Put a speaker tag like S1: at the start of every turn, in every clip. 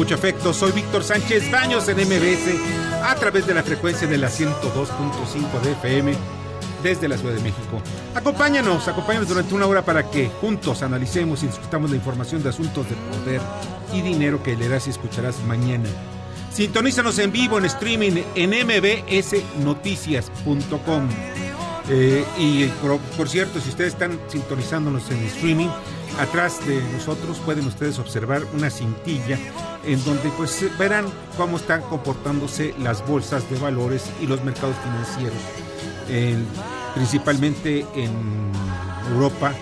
S1: Mucho afecto. Soy Víctor Sánchez Baños en MBS a través de la frecuencia de la 102.5 de FM desde la Ciudad de México. Acompáñanos, acompáñanos durante una hora para que juntos analicemos y discutamos la información de asuntos de poder y dinero que leerás y escucharás mañana. Sintonízanos en vivo en streaming en mbsnoticias.com. Eh, y por, por cierto, si ustedes están sintonizándonos en streaming, atrás de nosotros pueden ustedes observar una cintilla en donde pues verán cómo están comportándose las bolsas de valores y los mercados financieros, en- principalmente en Europa,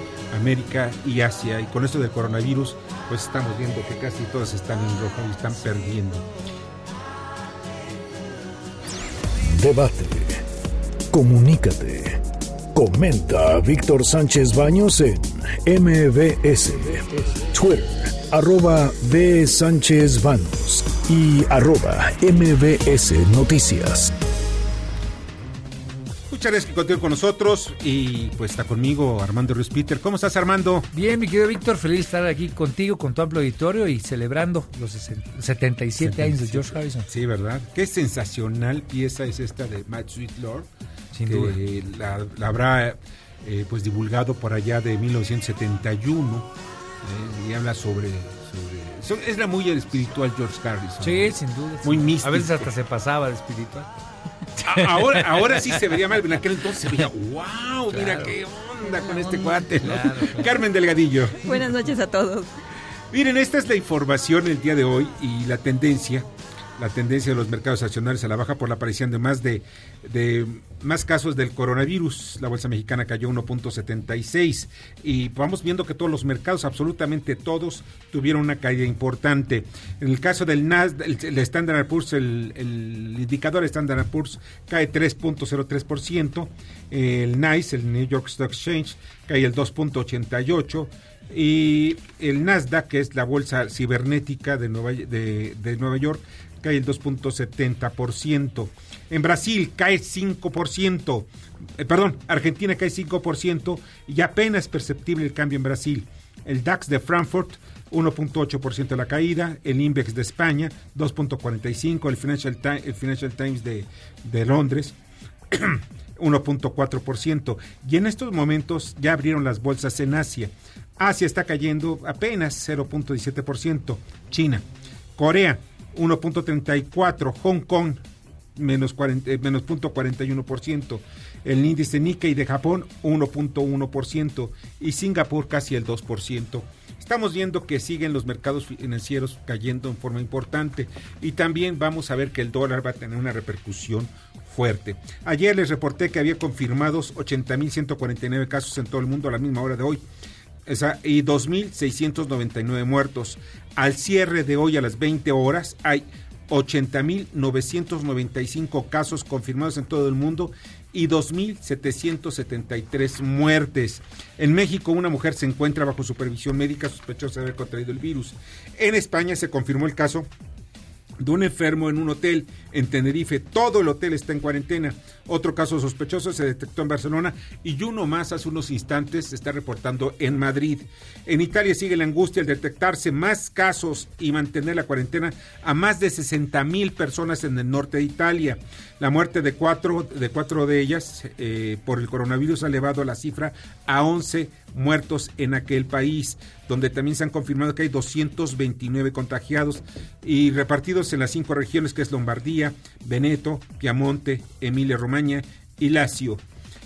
S1: América y Asia. Y con esto del coronavirus, pues estamos viendo que casi todas están en rojo y están perdiendo.
S2: Debate. Comunícate. Comenta a Víctor Sánchez Baños en MBS, Twitter, arroba B. Sánchez Baños y arroba MBS Noticias.
S1: Muchas gracias que continúen con nosotros y pues está conmigo Armando Ruiz Peter. ¿Cómo estás Armando?
S3: Bien, mi querido Víctor, feliz de estar aquí contigo, con tu amplio auditorio y celebrando los 60 77 años de George Harrison.
S1: Sí, ¿verdad? Qué sensacional pieza es esta de Matt Sweet Lord.
S3: Sin
S1: que
S3: duda.
S1: La, la habrá eh, pues divulgado por allá de 1971 eh, y habla sobre... sobre so- es la muy espiritual George Harrison.
S3: Sí, sin duda.
S1: Muy místico.
S3: A veces hasta se pasaba de espiritual.
S1: Ahora, ahora sí se vería mal, en aquel entonces se veía, wow, mira qué onda con este cuate. ¿no?
S3: Claro, claro.
S1: Carmen Delgadillo.
S4: Buenas noches a todos.
S1: Miren, esta es la información el día de hoy y la tendencia, la tendencia de los mercados accionarios a la baja por la aparición de más de, más casos del coronavirus. La bolsa mexicana cayó 1.76 y vamos viendo que todos los mercados, absolutamente todos, tuvieron una caída importante. En el caso del Nasdaq, el, el Standard Poor's, el, el indicador Standard Poor's cae 3.03%, el NICE, el New York Stock Exchange, cae el 2.88%. Y el Nasdaq, que es la bolsa cibernética de Nueva, de, de Nueva York, cae el 2.70%. En Brasil cae 5%. Eh, perdón, Argentina cae 5% y apenas perceptible el cambio en Brasil. El DAX de Frankfurt 1.8% de la caída, el INVEX de España 2.45%, el Financial, el Financial Times de, de Londres 1.4%. Y en estos momentos ya abrieron las bolsas en Asia. Asia está cayendo apenas 0.17%. China. Corea 1.34%. Hong Kong menos, 40, eh, menos 0.41%. El índice Nikkei de Japón 1.1%. Y Singapur casi el 2%. Estamos viendo que siguen los mercados financieros cayendo en forma importante y también vamos a ver que el dólar va a tener una repercusión fuerte. Ayer les reporté que había confirmados 80.149 casos en todo el mundo a la misma hora de hoy y 2.699 muertos. Al cierre de hoy a las 20 horas hay 80.995 casos confirmados en todo el mundo y 2.773 muertes. En México, una mujer se encuentra bajo supervisión médica sospechosa de haber contraído el virus. En España se confirmó el caso de un enfermo en un hotel en Tenerife. Todo el hotel está en cuarentena. Otro caso sospechoso se detectó en Barcelona y uno más hace unos instantes se está reportando en Madrid. En Italia sigue la angustia al detectarse más casos y mantener la cuarentena a más de 60 mil personas en el norte de Italia. La muerte de cuatro de, cuatro de ellas eh, por el coronavirus ha elevado la cifra a 11 muertos en aquel país, donde también se han confirmado que hay 229 contagiados y repartidos en las cinco regiones que es Lombardía, Veneto, Piamonte, Emilia Romagna y Lazio.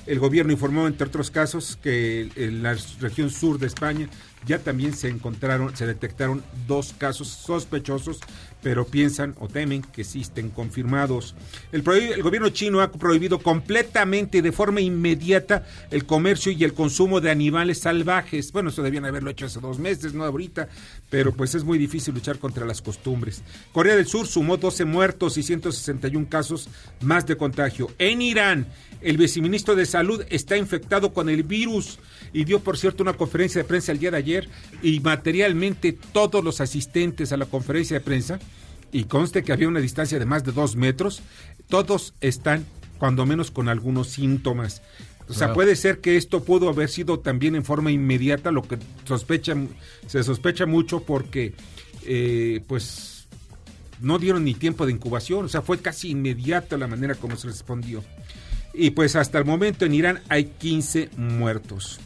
S1: El gobierno informó, entre otros casos, que en la región sur de España ya también se encontraron, se detectaron dos casos sospechosos, pero piensan o temen que existen confirmados. El, el gobierno chino ha prohibido completamente y de forma inmediata el comercio y el consumo de animales salvajes. Bueno, eso debían haberlo hecho hace dos meses, no ahorita, pero pues es muy difícil luchar contra las costumbres. Corea del Sur sumó 12 muertos y 161 casos más de contagio. En Irán, el viceministro de Salud está infectado con el virus y dio, por cierto, una conferencia de prensa el día de ayer y materialmente todos los asistentes a la conferencia de prensa, y conste que había una distancia de más de dos metros, todos están cuando menos con algunos síntomas. O sea,
S3: Wow.
S1: puede ser que esto pudo haber sido también en forma inmediata, lo que sospechan, se sospecha mucho porque, eh, pues, no dieron ni tiempo de incubación, o sea, fue casi inmediata la manera como se respondió. Y pues hasta el momento en Irán hay 15 muertos.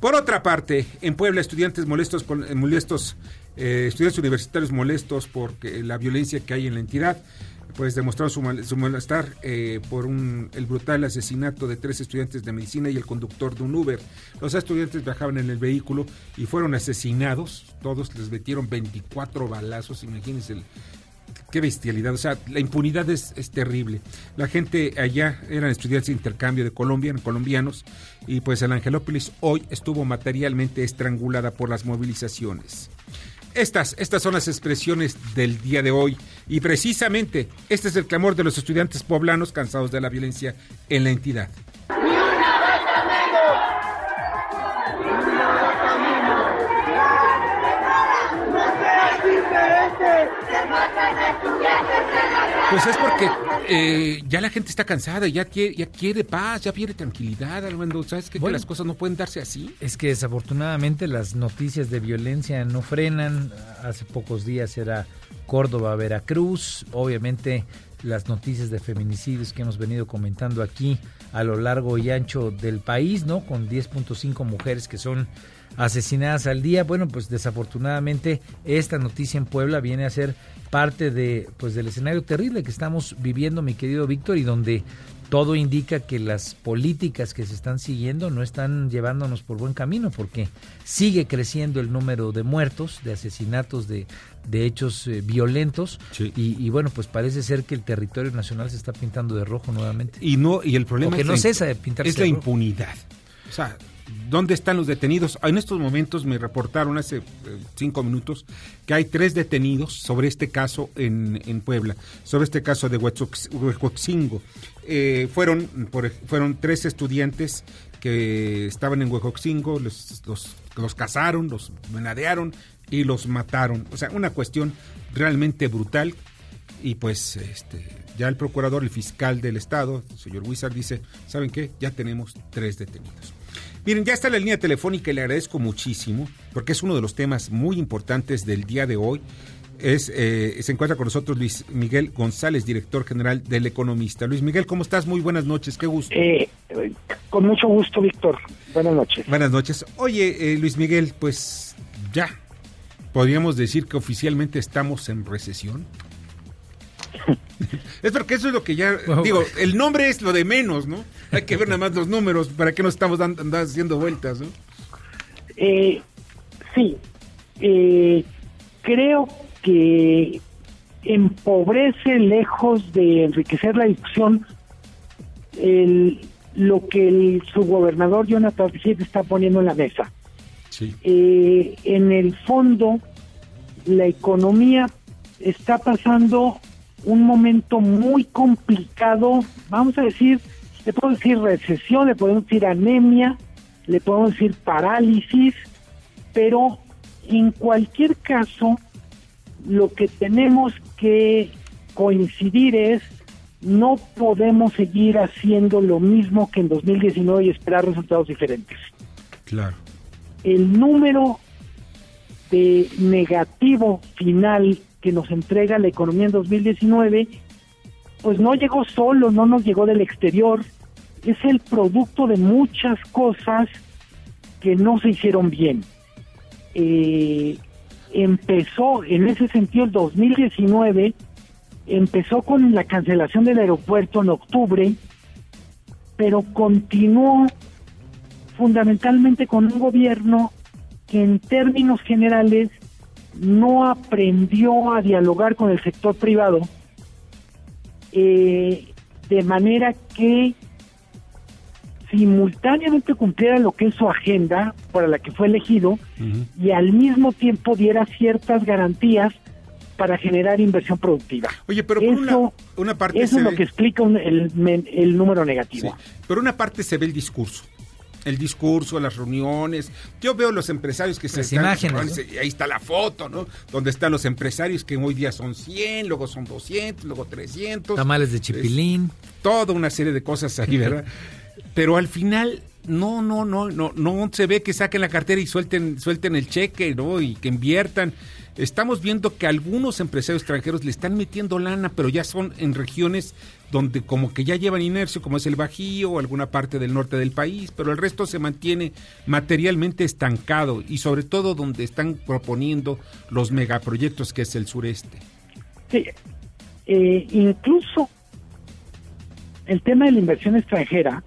S1: Por otra parte, en Puebla estudiantes molestos con eh, molestos eh, estudiantes universitarios molestos por la violencia que hay en la entidad, pues demostraron su, mal- su malestar eh, por un, el brutal asesinato de tres estudiantes de medicina y el conductor de un Uber. Los estudiantes viajaban en el vehículo y fueron asesinados, todos les metieron 24 balazos, imagínense el, qué bestialidad, o sea, la impunidad es, terrible. La gente allá eran estudiantes de intercambio de Colombia, eran colombianos, y pues el Angelópolis hoy estuvo materialmente estrangulada por las movilizaciones. Estas, estas son las expresiones del día de hoy y precisamente este es el clamor de los estudiantes poblanos cansados de la violencia en la entidad. Pues es porque eh, ya la gente está cansada, ya quiere, ya quiere paz, ya quiere tranquilidad, Armando. ¿Sabes qué? que las cosas no pueden darse así?
S3: Es que desafortunadamente las noticias de violencia no frenan. Hace pocos días era Córdoba, Veracruz. Obviamente las noticias de feminicidios que hemos venido comentando aquí a lo largo y ancho del país, ¿no? Con 10.5 mujeres que son asesinadas al día. Bueno, pues desafortunadamente esta noticia en Puebla viene a ser parte de pues del escenario terrible que estamos viviendo, mi querido Víctor, y donde todo indica que las políticas que se están siguiendo no están llevándonos por buen camino porque sigue creciendo el número de muertos, de asesinatos, de, de hechos eh, violentos
S1: Sí.
S3: y, y bueno, pues parece ser que el territorio nacional se está pintando de rojo nuevamente.
S1: Y no y el problema
S3: O que
S1: es
S3: no
S1: la
S3: cesa de pintarse
S1: es la
S3: de rojo.
S1: impunidad. O sea, ¿dónde están los detenidos? En estos momentos me reportaron hace eh, cinco minutos que hay tres detenidos sobre este caso en, en Puebla, sobre este caso de Huejoxingo. Eh, fueron, fueron tres estudiantes que estaban en Huejoxingo, los, los, los cazaron, los menadearon y los mataron. O sea, una cuestión realmente brutal y pues este ya el procurador, el fiscal del estado, el señor Wizard, dice, ¿saben qué? Ya tenemos tres detenidos. Miren, ya está la línea telefónica y le agradezco muchísimo, porque es uno de los temas muy importantes del día de hoy. Es, eh, se encuentra con nosotros Luis Miguel González, director general del Economista. Luis Miguel, ¿cómo estás? Muy buenas noches, qué gusto.
S4: Eh, eh, con mucho gusto, Víctor. Buenas noches.
S1: Buenas noches. Oye, eh, Luis Miguel, pues ya, podríamos decir que oficialmente estamos en recesión. es porque eso es lo que ya, digo, el nombre es lo de menos, ¿no? Hay que ver nada más los números, para qué nos estamos dando, andando haciendo vueltas, ¿no?
S4: Eh, sí, eh, creo que empobrece, lejos de enriquecer la discusión, el- lo que el subgobernador Jonathan Pichette está poniendo en la mesa.
S1: Sí.
S4: Eh, en el fondo, la economía está pasando un momento muy complicado, vamos a decir, le podemos decir recesión, le podemos decir anemia, le podemos decir parálisis, pero en cualquier caso, lo que tenemos que coincidir es no podemos seguir haciendo lo mismo que en 2019 y esperar resultados diferentes
S1: Claro.
S4: el número de negativo final que nos entrega la economía en 2019, pues no llegó solo, no nos llegó del exterior, es el producto de muchas cosas que no se hicieron bien. Eh, empezó, en ese sentido, el 2019, empezó con la cancelación del aeropuerto en octubre, pero continuó fundamentalmente con un gobierno que en términos generales no aprendió a dialogar con el sector privado, eh, de manera que simultáneamente cumpliera lo que es su agenda para la que fue elegido y al mismo tiempo diera ciertas garantías para generar inversión productiva.
S1: Oye, pero por
S4: Eso-
S1: una parte
S4: Eso
S1: se
S4: es lo que explica un- el, el número negativo.
S1: Sí, Pero una parte se ve el discurso. El discurso, las reuniones. Yo veo los empresarios que se
S3: Las
S1: están-
S3: imágenes,
S1: y Ahí está la foto, ¿no? Donde están los empresarios que hoy día son 100, luego son 200, luego 300.
S3: Tamales de chipilín.
S1: toda una serie de cosas ahí, ¿verdad? Pero al final no, no, no, no, no se ve que saquen la cartera y suelten, suelten el cheque, ¿no? Y que inviertan. Estamos viendo que algunos empresarios extranjeros le están metiendo lana, pero ya son en regiones donde como que ya llevan inercio, como es el Bajío o alguna parte del norte del país, pero el resto se mantiene materialmente estancado y sobre todo donde están proponiendo los megaproyectos que es el sureste.
S4: Sí, eh, incluso el tema de la inversión extranjera,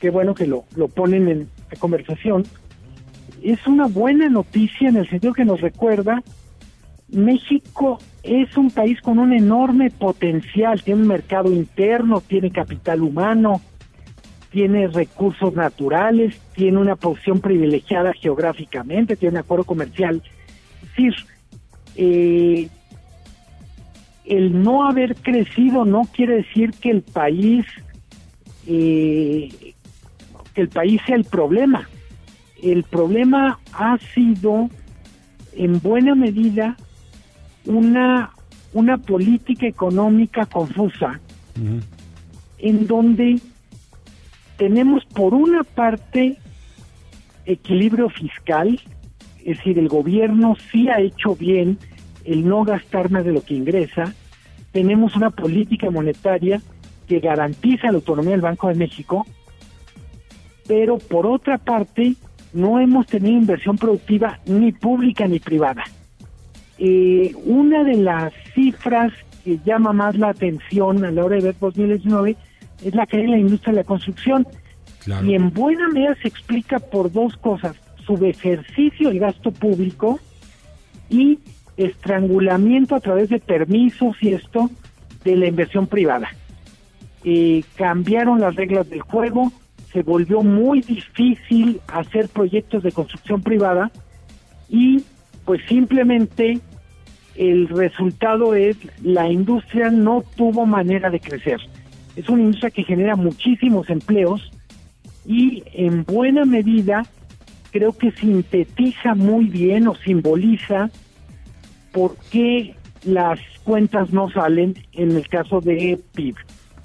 S4: qué bueno que lo, lo ponen en la conversación, es una buena noticia en el sentido que nos recuerda, México es un país con un enorme potencial, tiene un mercado interno, tiene capital humano, tiene recursos naturales, tiene una posición privilegiada geográficamente, tiene un acuerdo comercial. Es decir, eh, el no haber crecido no quiere decir que el país eh, que el país sea el problema. El problema ha sido en buena medida una una política económica confusa en donde tenemos por una parte equilibrio fiscal, es decir, el gobierno sí ha hecho bien el no gastar más de lo que ingresa, tenemos una política monetaria que garantiza la autonomía del Banco de México, pero por otra parte no hemos tenido inversión productiva ni pública ni privada. Eh, una de las cifras que llama más la atención a la hora de ver 2019 es la caída de la industria de la construcción.
S1: Claro.
S4: Y en buena medida se explica por dos cosas, subejercicio del gasto público y estrangulamiento a través de permisos y esto de la inversión privada. Eh, cambiaron las reglas del juego, se volvió muy difícil hacer proyectos de construcción privada y pues simplemente el resultado es la industria no tuvo manera de crecer. Es una industria que genera muchísimos empleos y en buena medida creo que sintetiza muy bien o simboliza por qué las cuentas no salen en el caso de PIB.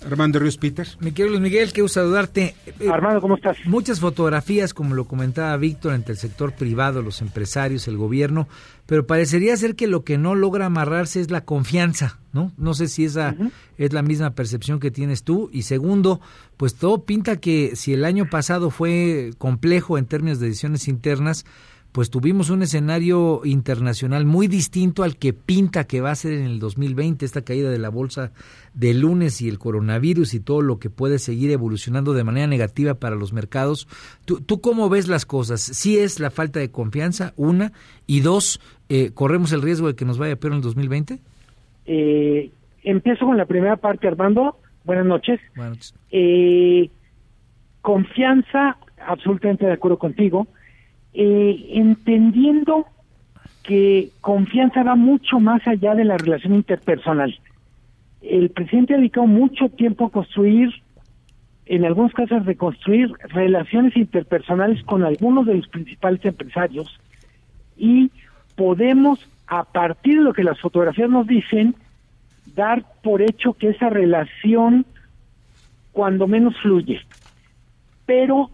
S1: Armando Ríos Peter.
S3: Mi querido Luis Miguel, qué gusto saludarte. Eh,
S4: Armando, ¿cómo estás?
S3: Muchas fotografías, como lo comentaba Víctor, entre el sector privado, los empresarios, el gobierno, pero parecería ser que lo que no logra amarrarse es la confianza, ¿no? No sé si esa es la misma percepción que tienes tú. Y segundo, pues todo pinta que si el año pasado fue complejo en términos de decisiones internas, pues tuvimos un escenario internacional muy distinto al que pinta que va a ser en el 2020, esta caída de la bolsa de lunes y el coronavirus y todo lo que puede seguir evolucionando de manera negativa para los mercados. ¿Tú, tú cómo ves las cosas? ¿Sí es la falta de confianza, una? Y dos, eh, ¿corremos el riesgo de que nos vaya peor en el 2020?
S4: Eh, empiezo con la primera parte, Armando. Buenas noches.
S3: Bueno, pues,
S4: Eh, confianza, absolutamente de acuerdo contigo. Eh, entendiendo que confianza va mucho más allá de la relación interpersonal. El presidente ha dedicado mucho tiempo a construir, en algunos casos reconstruir relaciones interpersonales con algunos de los principales empresarios y podemos, a partir de lo que las fotografías nos dicen, dar por hecho que esa relación cuando menos fluye. Pero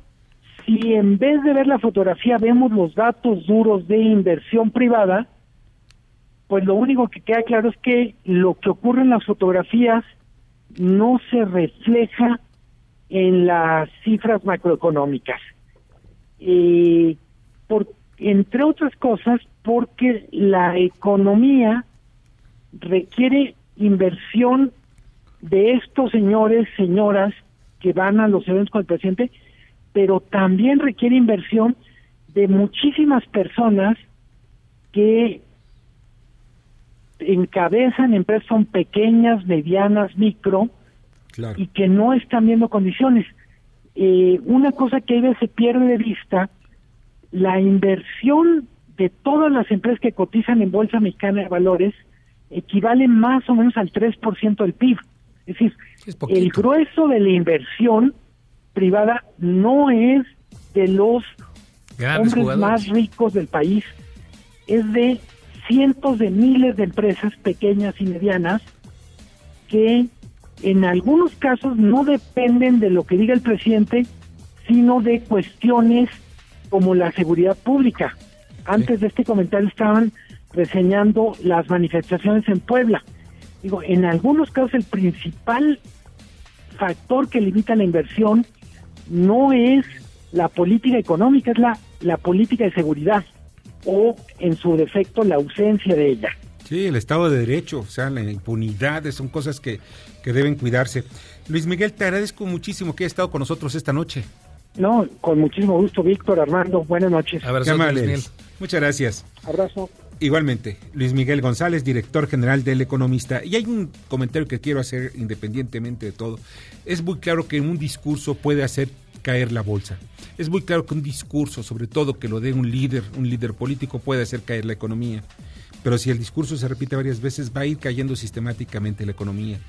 S4: si en vez de ver la fotografía vemos los datos duros de inversión privada, pues lo único que queda claro es que lo que ocurre en las fotografías no se refleja en las cifras macroeconómicas. Eh, por, entre otras cosas, porque la economía requiere inversión de estos señores, señoras que van a los eventos con el presidente, pero también requiere inversión de muchísimas personas que encabezan empresas, son pequeñas, medianas, micro,
S1: Claro.
S4: y que no están viendo condiciones. Eh, una cosa que a veces se pierde de vista, la inversión de todas las empresas que cotizan en Bolsa Mexicana de Valores equivale más o menos al 3% del PIB. Es decir,
S3: es
S4: el grueso de la inversión privada no es de los
S3: Grandes
S4: hombres
S3: jugadores.
S4: más ricos del país, es de cientos de miles de empresas pequeñas y medianas que en algunos casos no dependen de lo que diga el presidente, sino de cuestiones como la seguridad pública. Antes de este comentario estaban reseñando las manifestaciones en Puebla. Digo, en algunos casos el principal factor que limita la inversión no es la política económica, es la, la política de seguridad o, en su defecto, la ausencia de ella.
S1: Sí, el Estado de Derecho, o sea, la impunidad, son cosas que, que deben cuidarse. Luis Miguel, te agradezco muchísimo que hayas estado con nosotros esta noche.
S4: No, con muchísimo gusto, Víctor, Armando, buenas noches.
S1: Muchas gracias.
S4: Abrazo.
S1: Igualmente, Luis Miguel González, director general del Economista. Y hay un comentario que quiero hacer independientemente de todo. Es muy claro que un discurso puede hacer caer la bolsa. Es muy claro que un discurso, sobre todo que lo dé un líder, un líder político, puede hacer caer la economía. Pero si el discurso se repite varias veces, va a ir cayendo sistemáticamente la economía.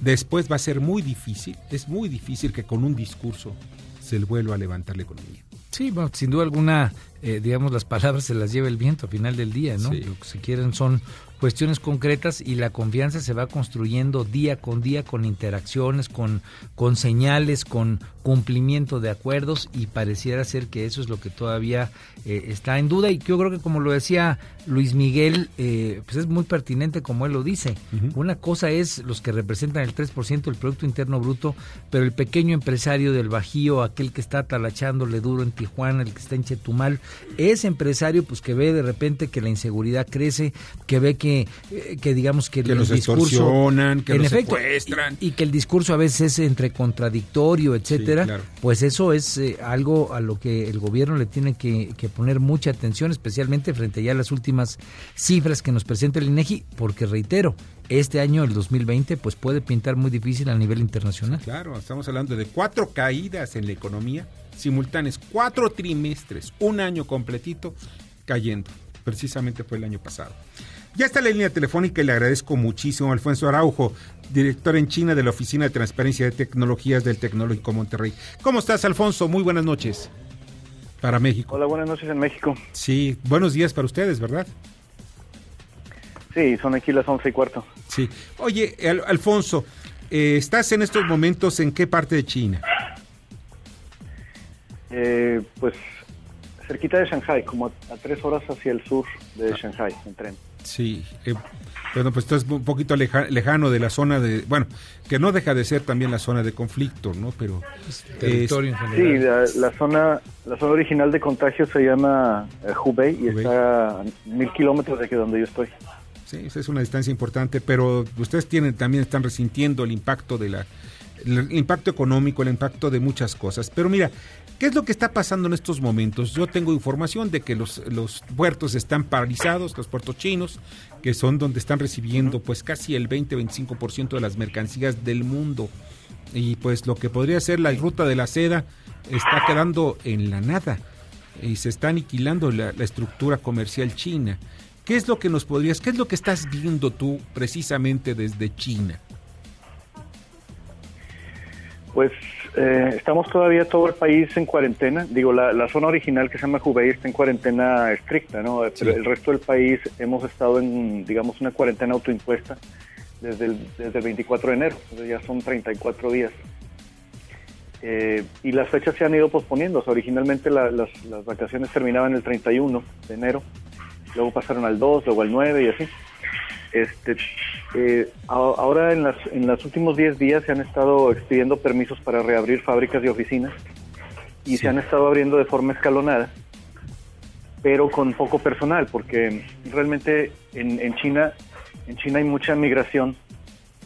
S1: Después va a ser muy difícil, es muy difícil que con un discurso se vuelva a levantar la economía.
S3: Sí, bueno, sin duda alguna, eh, digamos, las palabras se las lleva el viento a final del día, ¿no?
S1: Sí.
S3: Lo que se quieren son cuestiones concretas y la confianza se va construyendo día con día con interacciones, con, con señales, con cumplimiento de acuerdos y pareciera ser que eso es lo que todavía eh, está en duda y yo creo que como lo decía Luis Miguel, eh, pues es muy pertinente como él lo dice. Una cosa es los que representan el 3% del Producto Interno Bruto, pero el pequeño empresario del Bajío, aquel que está talachándole duro en Tijuana, el que está en Chetumal, ese empresario pues que ve de repente que la inseguridad crece, que ve que, eh, que digamos que,
S1: Que
S3: el
S1: los
S3: discurso...
S1: extorsionan, que
S3: en
S1: los
S3: efecto,
S1: secuestran.
S3: Y, y que el discurso a veces es entre contradictorio, etcétera,
S1: claro.
S3: pues eso es eh, algo a lo que el gobierno le tiene que, que poner mucha atención, especialmente frente ya a las últimas cifras que nos presenta el INEGI, porque reitero, este año, el 2020, pues puede pintar muy difícil a nivel internacional.
S1: Claro, estamos hablando de cuatro caídas en la economía simultáneas, cuatro trimestres, un año completito cayendo. Precisamente fue el año pasado. Ya está la línea telefónica y le agradezco muchísimo a Alfonso Araujo, director en China de la Oficina de Transparencia de Tecnologías del Tecnológico Monterrey. ¿Cómo estás, Alfonso? Muy buenas noches. Para México.
S5: Hola, buenas noches en México.
S1: Sí, buenos días para ustedes, ¿verdad?
S5: Sí, son aquí las once y cuarto.
S1: Sí. Oye, Al- Alfonso, eh, ¿estás en estos momentos en qué parte de China?
S5: Eh, pues cerquita de Shanghai, como a, a tres horas hacia el sur de Shanghai, en tren.
S1: Sí, eh, bueno, pues estás un poquito leja- lejano de la zona de, bueno, que no deja de ser también la zona de conflicto, ¿no? Pero
S3: Territorio en
S5: Sí, la, la zona la zona original de contagio se llama eh, Hubei y
S1: Hubei.
S5: está a mil kilómetros de aquí donde yo estoy.
S1: sí, esa es una distancia importante, pero ustedes tienen también están resintiendo el impacto de la el impacto económico, el impacto de muchas cosas. Pero mira, ¿qué es lo que está pasando en estos momentos? Yo tengo información de que los, los puertos están paralizados, los puertos chinos, que son donde están recibiendo pues casi el 20-25% de las mercancías del mundo. Y pues lo que podría ser la ruta de la seda está quedando en la nada y se está aniquilando la, la estructura comercial china. ¿Qué es lo que nos podrías, qué es lo que estás viendo tú precisamente desde China?
S5: Pues eh, estamos todavía todo el país en cuarentena. Digo, la, la zona original que se llama Hubei está en cuarentena estricta, ¿no? Pero el resto del país hemos estado en, digamos, una cuarentena autoimpuesta desde el, desde el 24 de enero. Entonces ya son 34 días. Eh, y las fechas se han ido posponiendo. O sea, originalmente la- las, las vacaciones terminaban el 31 de enero, luego pasaron al 2, luego al 9 y así. Este, eh, ahora en, las, en los últimos 10 días se han estado expidiendo permisos para reabrir fábricas y oficinas y
S1: Sí.
S5: se han estado abriendo de forma escalonada. pero con poco personal, porque realmente en, en China, en China hay mucha migración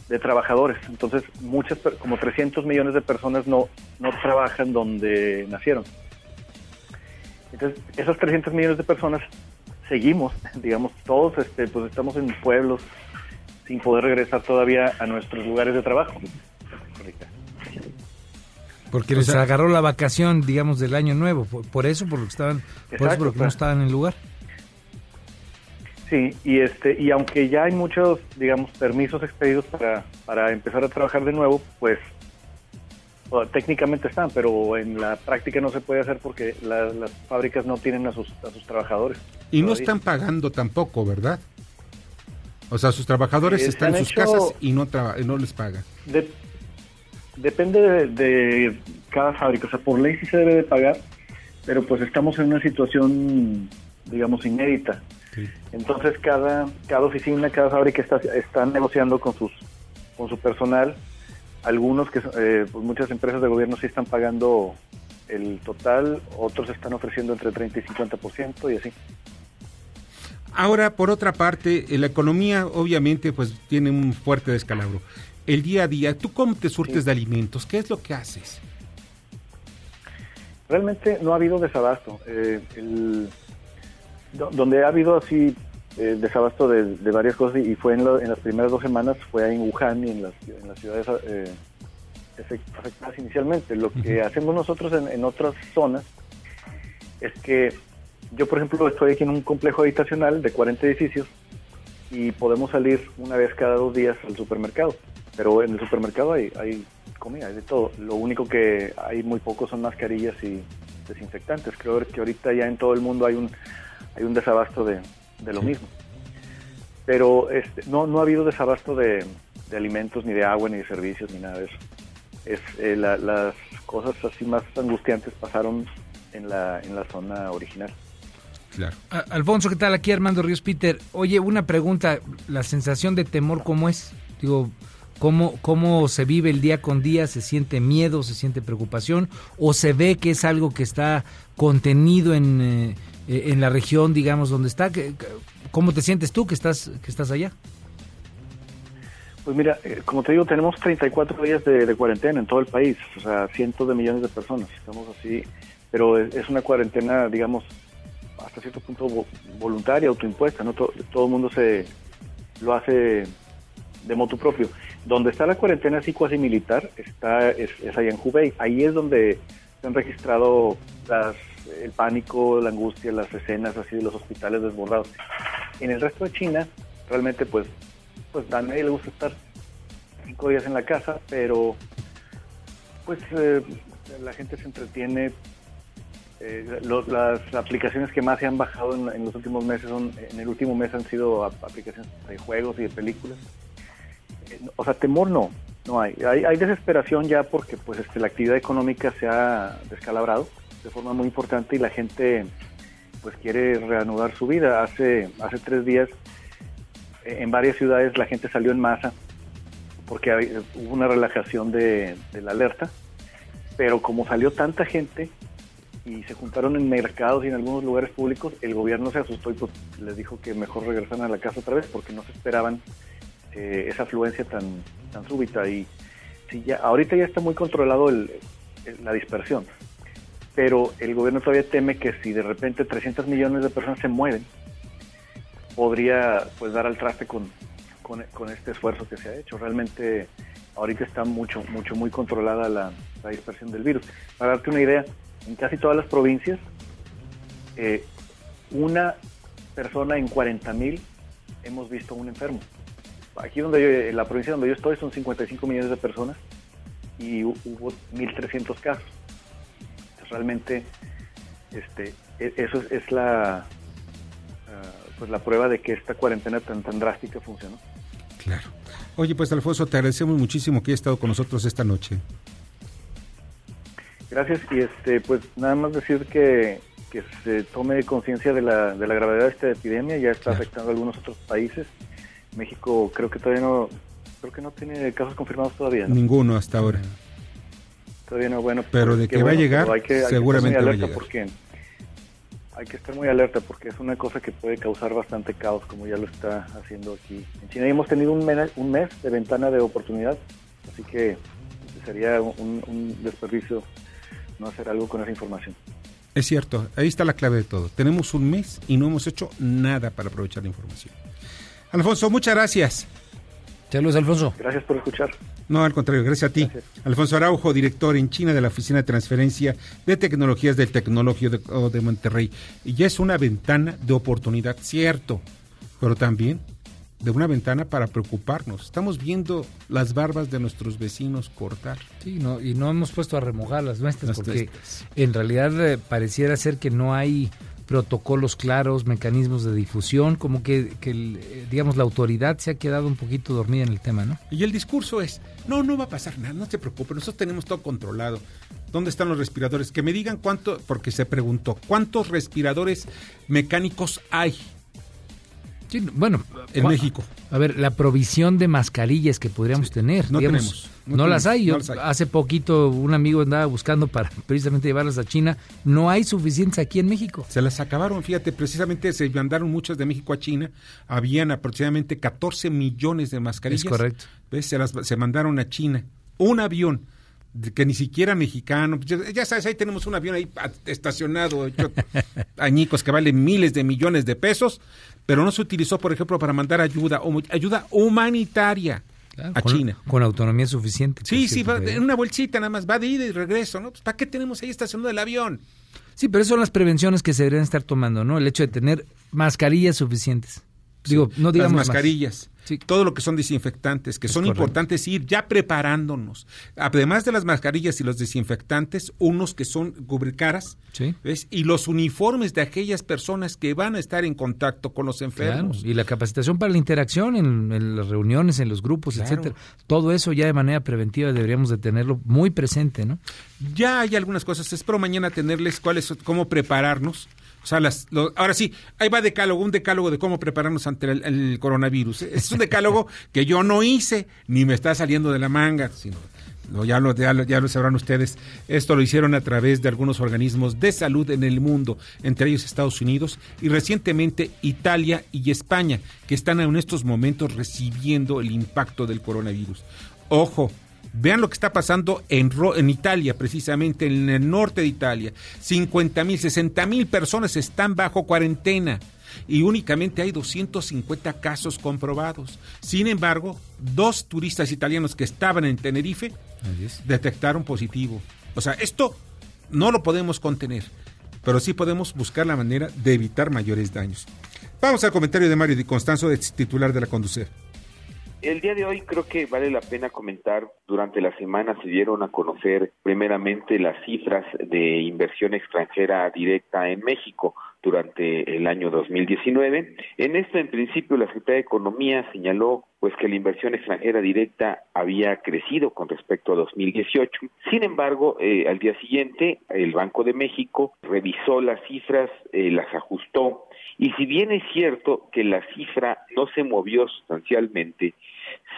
S5: de trabajadores, entonces muchas, como 300 millones de personas no, no trabajan donde nacieron. Entonces, esos 300 millones de personas seguimos, digamos, todos este, pues estamos en pueblos sin poder regresar todavía a nuestros lugares de trabajo.
S3: Porque
S1: O
S3: les
S1: sea-
S3: agarró la vacación, digamos, del año nuevo. Por, por eso, por lo que estaban, por eso,
S5: Exacto,
S3: por lo que no estaban en el lugar.
S5: Sí, y este y aunque ya hay muchos, digamos, permisos expedidos para, para empezar a trabajar de nuevo, pues técnicamente están, pero en la práctica no se puede hacer porque la- las fábricas no tienen a sus, a sus trabajadores.
S1: Y no están pagando tampoco, ¿verdad? O sea, sus trabajadores
S5: Eh,
S1: están en sus
S5: hecho-
S1: casas y no, traba- no les pagan.
S5: De- depende de, de cada fábrica, o sea, por ley sí se debe de pagar, pero pues estamos en una situación, digamos, inédita. Entonces cada, cada oficina, cada fábrica está, está negociando con sus con su personal. Algunos que eh, pues muchas empresas de gobierno sí están pagando el total, otros están ofreciendo entre 30 y 50% y así.
S1: Ahora, por otra parte, eh, la economía obviamente pues tiene un fuerte descalabro. El día a día, ¿tú cómo te surtes de alimentos? ¿Qué es lo que haces?
S5: Realmente no ha habido desabasto. Eh, el- do- donde ha habido así eh, desabasto de, de varias cosas y fue en, lo- en las primeras dos semanas fue en Wuhan y en las, en las ciudades eh, afectadas inicialmente. Lo que hacemos nosotros en, en otras zonas es que yo, por ejemplo, estoy aquí en un complejo habitacional de 40 edificios y podemos salir una vez cada dos días al supermercado. Pero en el supermercado hay, hay comida, hay de todo. Lo único que hay muy poco son mascarillas y desinfectantes. Creo que ahorita ya en todo el mundo hay un, hay un desabasto de, de lo mismo. Pero este, no, no ha habido desabasto de, de alimentos, ni de agua, ni de servicios, ni nada de eso. Es, eh, la- las cosas así más angustiantes pasaron en la, en la zona original.
S1: Claro.
S3: A- Alfonso, ¿qué tal? Aquí Armando Ríos Peter. Oye, una pregunta, la sensación de temor, ¿cómo es? Digo, ¿cómo, ¿cómo se vive el día con día? ¿Se siente miedo, se siente preocupación? ¿O se ve que es algo que está contenido en, eh, en la región, digamos, donde está? ¿Qué- qué- ¿Cómo te sientes tú que estás, que estás allá?
S5: Pues mira, eh, como te digo, tenemos 34 días de, cuarentena en todo el país, o sea, cientos de millones de personas. Estamos así, pero es, una cuarentena, digamos, hasta cierto punto vo- voluntaria, autoimpuesta, ¿no? To- todo el mundo se lo hace de motu propio. Donde está la cuarentena así cuasi militar, está, es, es allá en Hubei. Ahí es donde se han registrado las, el pánico, la angustia, las escenas así de los hospitales desbordados. En el resto de China, realmente pues pues a nadie le gusta estar cinco días en la casa, pero pues eh, la gente se entretiene. Eh, las aplicaciones que más se han bajado en, los últimos meses son, en el último mes han sido ap- aplicaciones de juegos y de películas. Eh, o sea, temor no, no hay. hay. Hay desesperación ya porque pues este, la actividad económica se ha descalabrado de forma muy importante y la gente pues quiere reanudar su vida. Hace, hace tres días eh, en varias ciudades la gente salió en masa porque hubo una relajación de, la alerta, pero como salió tanta gente y se juntaron en mercados y en algunos lugares públicos, el gobierno se asustó y pues les dijo que mejor regresaran a la casa otra vez porque no se esperaban eh, esa afluencia tan, tan súbita y sí, ya, ahorita ya está muy controlado el- la dispersión, pero el gobierno todavía teme que si de repente 300 millones de personas se mueven, podría pues dar al traste con, con, este esfuerzo que se ha hecho. Realmente ahorita está mucho, mucho, muy controlada la, dispersión del virus. Para darte una idea, en casi todas las provincias, eh, una persona en 40 mil hemos visto un enfermo. Aquí donde yo, en la provincia donde yo estoy son 55 millones de personas y hu- hubo 1.300 casos. Realmente este, e- eso es, es la, ah, pues la prueba de que esta cuarentena tan, tan drástica funcionó.
S1: Claro. Oye, pues Alfonso, te agradecemos muchísimo que hayas estado con nosotros esta noche.
S5: Gracias y este pues nada más decir que, que se tome conciencia de la, de la gravedad de esta epidemia, ya está
S1: Claro.
S5: afectando a algunos otros países. México creo que todavía no creo que no tiene casos confirmados todavía, ¿no?
S1: Ninguno hasta ahora.
S5: Todavía no, bueno.
S1: Pero
S5: pues,
S1: de
S5: qué
S1: que va a llegar,
S5: hay que- hay que estar
S1: seguramente
S5: muy
S1: va a
S5: alerta
S1: llegar.
S5: Porque hay que estar muy alerta porque es una cosa que puede causar bastante caos, como ya lo está haciendo aquí en China. Y hemos tenido un mes, un mes de ventana de oportunidad, así que sería un, un desperdicio no hacer algo con esa información.
S1: Es cierto, ahí está la clave de todo. Tenemos un mes y no hemos hecho nada para aprovechar la información. Alfonso, muchas gracias.
S3: Saludos, Alfonso.
S5: Gracias por escuchar.
S1: No, al contrario, gracias a ti.
S5: Gracias.
S1: Alfonso Araujo, director en China de la Oficina de Transferencia de Tecnologías del Tecnológico de, de Monterrey. Y ya es una ventana de oportunidad, cierto, pero también de una ventana para preocuparnos. Estamos viendo las barbas de nuestros vecinos cortar.
S3: Sí, no, y no hemos puesto a remojar las nuestras
S1: Las
S3: porque en realidad eh, pareciera ser que no hay protocolos claros, mecanismos de difusión, como que, que eh, digamos la autoridad se ha quedado un poquito dormida en el tema, ¿no?
S1: Y el discurso es, no, no va a pasar nada, no se preocupe, nosotros tenemos todo controlado. ¿Dónde están los respiradores? Que me digan cuánto, porque se preguntó, ¿cuántos respiradores mecánicos hay
S3: Sí, bueno,
S1: en México?
S3: A ver, la provisión de mascarillas que podríamos tener,
S1: no
S3: digamos,
S1: tenemos,
S3: no,
S1: no
S3: las hay. Yo-
S1: no las hay.
S3: Hace poquito un amigo andaba buscando para precisamente llevarlas a China. No hay suficientes aquí en México.
S1: Se las acabaron, fíjate, precisamente se mandaron muchas de México a China, habían aproximadamente 14 millones de mascarillas.
S3: Es correcto.
S1: ¿Ves? Se las se mandaron a China. Un avión que ni siquiera mexicano, pues, ya, ya sabes, ahí tenemos un avión ahí estacionado, hecho añicos que vale miles de millones de pesos, pero no se utilizó, por ejemplo, para mandar ayuda, o ayuda humanitaria
S3: Claro,
S1: a
S3: con,
S1: China.
S3: Con autonomía suficiente.
S1: Sí, sí, va, en una bolsita nada más, va de ida y regreso, ¿no? Pues, ¿Para qué tenemos ahí estacionado el avión?
S3: Sí, pero esas son las prevenciones que se deberían estar tomando, ¿no? El hecho de tener mascarillas suficientes. Digo, no digamos
S1: las
S3: más. Sí.
S1: todo lo que son desinfectantes, que
S3: Es
S1: son
S3: correcto.
S1: importantes ir ya preparándonos. Además de las mascarillas y los desinfectantes, unos que son cubricaras,
S3: Sí.
S1: ¿ves? y los uniformes de aquellas personas que van a estar en contacto con los
S3: Claro,
S1: enfermos.
S3: y la capacitación para la interacción en, en las reuniones, en los grupos,
S1: Claro.
S3: etcétera. Todo eso ya de manera preventiva deberíamos de tenerlo muy presente, ¿no?
S1: Ya hay algunas cosas, espero mañana tenerles cuáles, cómo prepararnos. O sea, las, lo- ahora sí, ahí va decálogo, un decálogo de cómo prepararnos ante el, el coronavirus. Es un decálogo que yo no hice, ni me está saliendo de la manga, sino ya, lo, ya, lo, ya lo sabrán ustedes. Esto lo hicieron a través de algunos organismos de salud en el mundo, entre ellos Estados Unidos y recientemente Italia y España, que están en estos momentos recibiendo el impacto del coronavirus. Ojo, Vean lo que está pasando en, en Italia, precisamente en el norte de Italia. 50 mil, 60 mil personas están bajo cuarentena y únicamente hay 250 casos comprobados. Sin embargo, dos turistas italianos que estaban en Tenerife detectaron positivo. O sea, esto no lo podemos contener, pero sí podemos buscar la manera de evitar mayores daños. Vamos al comentario de Mario Di Constanzo, titular de la Conducir.
S6: El día de hoy creo que vale la pena comentar, durante la semana se dieron a conocer primeramente las cifras de inversión extranjera directa en México durante el año 2019. En esto, en principio, la Secretaría de Economía señaló pues que la inversión extranjera directa había crecido con respecto a 2018. Sin embargo, eh, al día siguiente, el Banco de México revisó las cifras, eh, las ajustó y si bien es cierto que la cifra no se movió sustancialmente,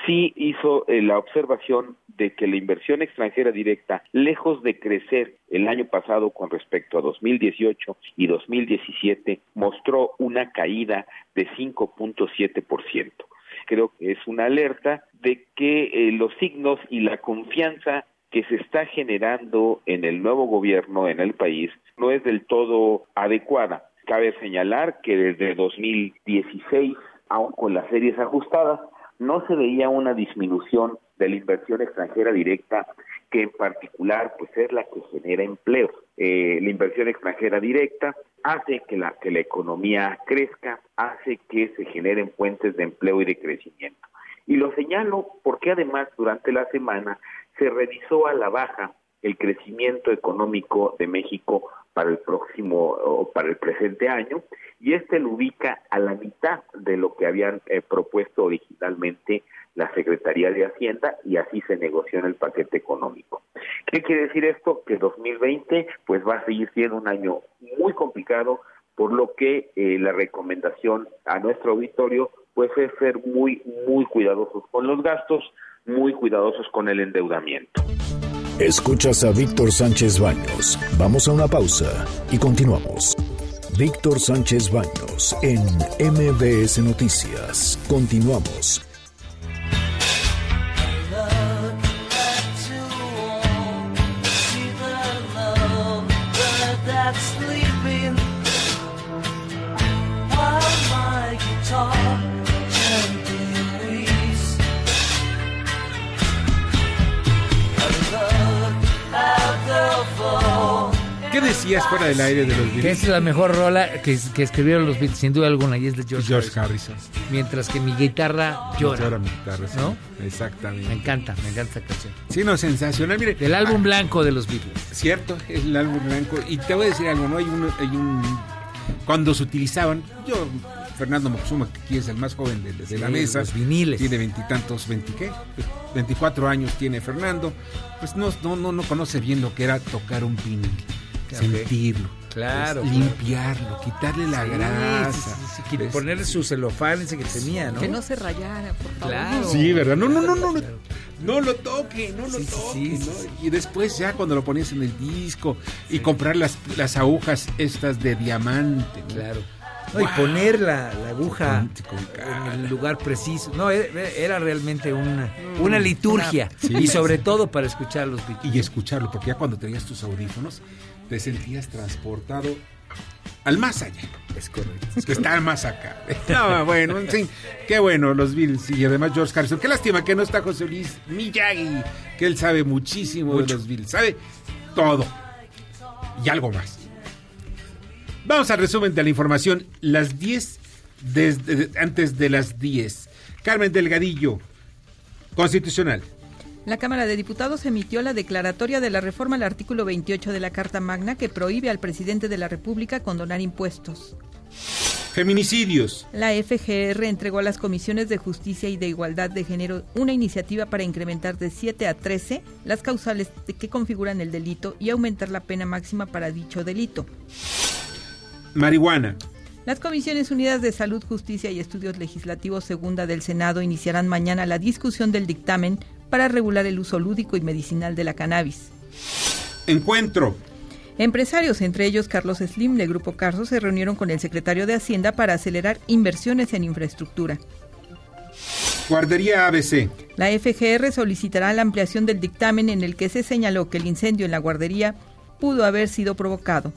S6: sí hizo eh, la observación de que la inversión extranjera directa, lejos de crecer el año pasado con respecto a 2018 y 2017, mostró una caída de 5.7%. Creo que es una alerta de que eh, los signos y la confianza que se está generando en el nuevo gobierno en el país no es del todo adecuada. Cabe señalar que desde 2016, aun con las series ajustadas, no se veía una disminución de la inversión extranjera directa, que en particular pues es la que genera empleo. Eh, la inversión extranjera directa hace que la, que la economía crezca, hace que se generen fuentes de empleo y de crecimiento. Y lo señalo porque además durante la semana se revisó a la baja el crecimiento económico de México para el próximo o para el presente año y este lo ubica a la mitad de lo que habían eh, propuesto originalmente la Secretaría de Hacienda y así se negoció en el paquete económico. ¿Qué quiere decir esto? Que 2020 pues va a seguir siendo un año muy complicado, por lo que eh, la recomendación a nuestro auditorio pues es ser muy muy cuidadosos con los gastos, muy cuidadosos con el endeudamiento.
S2: Escuchas a Víctor Sánchez Baños. Vamos a una pausa y continuamos. Víctor Sánchez Baños en MBS Noticias. Continuamos.
S1: Fuera del aire de los
S3: Que
S1: Beatles?
S3: es la mejor rola que, que escribieron los Beatles, sin duda alguna, y es de George,
S1: George
S3: Harrison.
S1: Harrison.
S3: Mientras que mi guitarra llora.
S1: Llora mi guitarra, sí.
S3: ¿No?
S1: Exactamente.
S3: Me encanta, me encanta esa canción.
S1: Sí, no, sensacional. Mire,
S3: Del álbum
S1: ah,
S3: blanco de los Beatles.
S1: Cierto, es el álbum blanco. Y te voy a decir algo, ¿no? Hay un... Hay un cuando se utilizaban, yo, Fernando Moxuma, que aquí es el más joven de, de la mesa.
S3: los viniles.
S1: Tiene veintitantos, veinti, ¿qué? 24 años tiene Fernando. Pues no, no, no, no conoce bien lo que era tocar un vinil. Sentirlo.
S3: Claro,
S1: pues,
S3: claro.
S1: limpiarlo, quitarle la
S3: Sí,
S1: grasa.
S3: sí, sí, sí, que
S1: pues,
S3: ponerle su celofán ese que tenía, ¿no?
S7: Que no se rayara, por favor.
S3: Claro.
S1: Sí, ¿verdad? No, no, no, no, no,
S3: Claro.
S1: no lo toque, no lo toque,
S3: sí,
S1: ¿no?
S3: sí,
S1: Y después ya cuando lo ponías en el disco y comprar las, las agujas estas de diamante, ¿no?
S3: Claro. No, y poner la, la aguja en el lugar preciso. No, era, era realmente una, una liturgia.
S1: Sí.
S3: Y sobre todo para escuchar los Beatles.
S1: y escucharlo, porque ya cuando tenías tus audífonos te sentías transportado al más allá.
S3: Es correcto.
S1: Es que están más acá. No, bueno, en fin, qué bueno los Beatles y además George Harrison. Qué lástima que no está José Luis Miyagi, que él sabe muchísimo de los Beatles, sabe todo y algo más. Vamos al resumen de la información. Las 10 desde antes de las 10. Carmen Delgadillo, constitucional.
S7: La Cámara de Diputados emitió la declaratoria de la reforma al artículo 28 de la Carta Magna que prohíbe al presidente de la República condonar impuestos.
S1: Feminicidios.
S7: La FGR entregó a las comisiones de justicia y de igualdad de género una iniciativa para incrementar de 7 a 13 las causales de que configuran el delito y aumentar la pena máxima para dicho delito.
S1: Marihuana.
S7: Las Comisiones Unidas de Salud, Justicia y Estudios Legislativos Segunda del Senado iniciarán mañana la discusión del dictamen para regular el uso lúdico y medicinal de la cannabis.
S1: Encuentro.
S7: Empresarios, entre ellos Carlos Slim de Grupo Carso, se reunieron con el secretario de Hacienda para acelerar inversiones en infraestructura.
S1: Guardería ABC.
S7: La FGR solicitará la ampliación del dictamen en el que se señaló que el incendio en la guardería pudo haber sido provocado.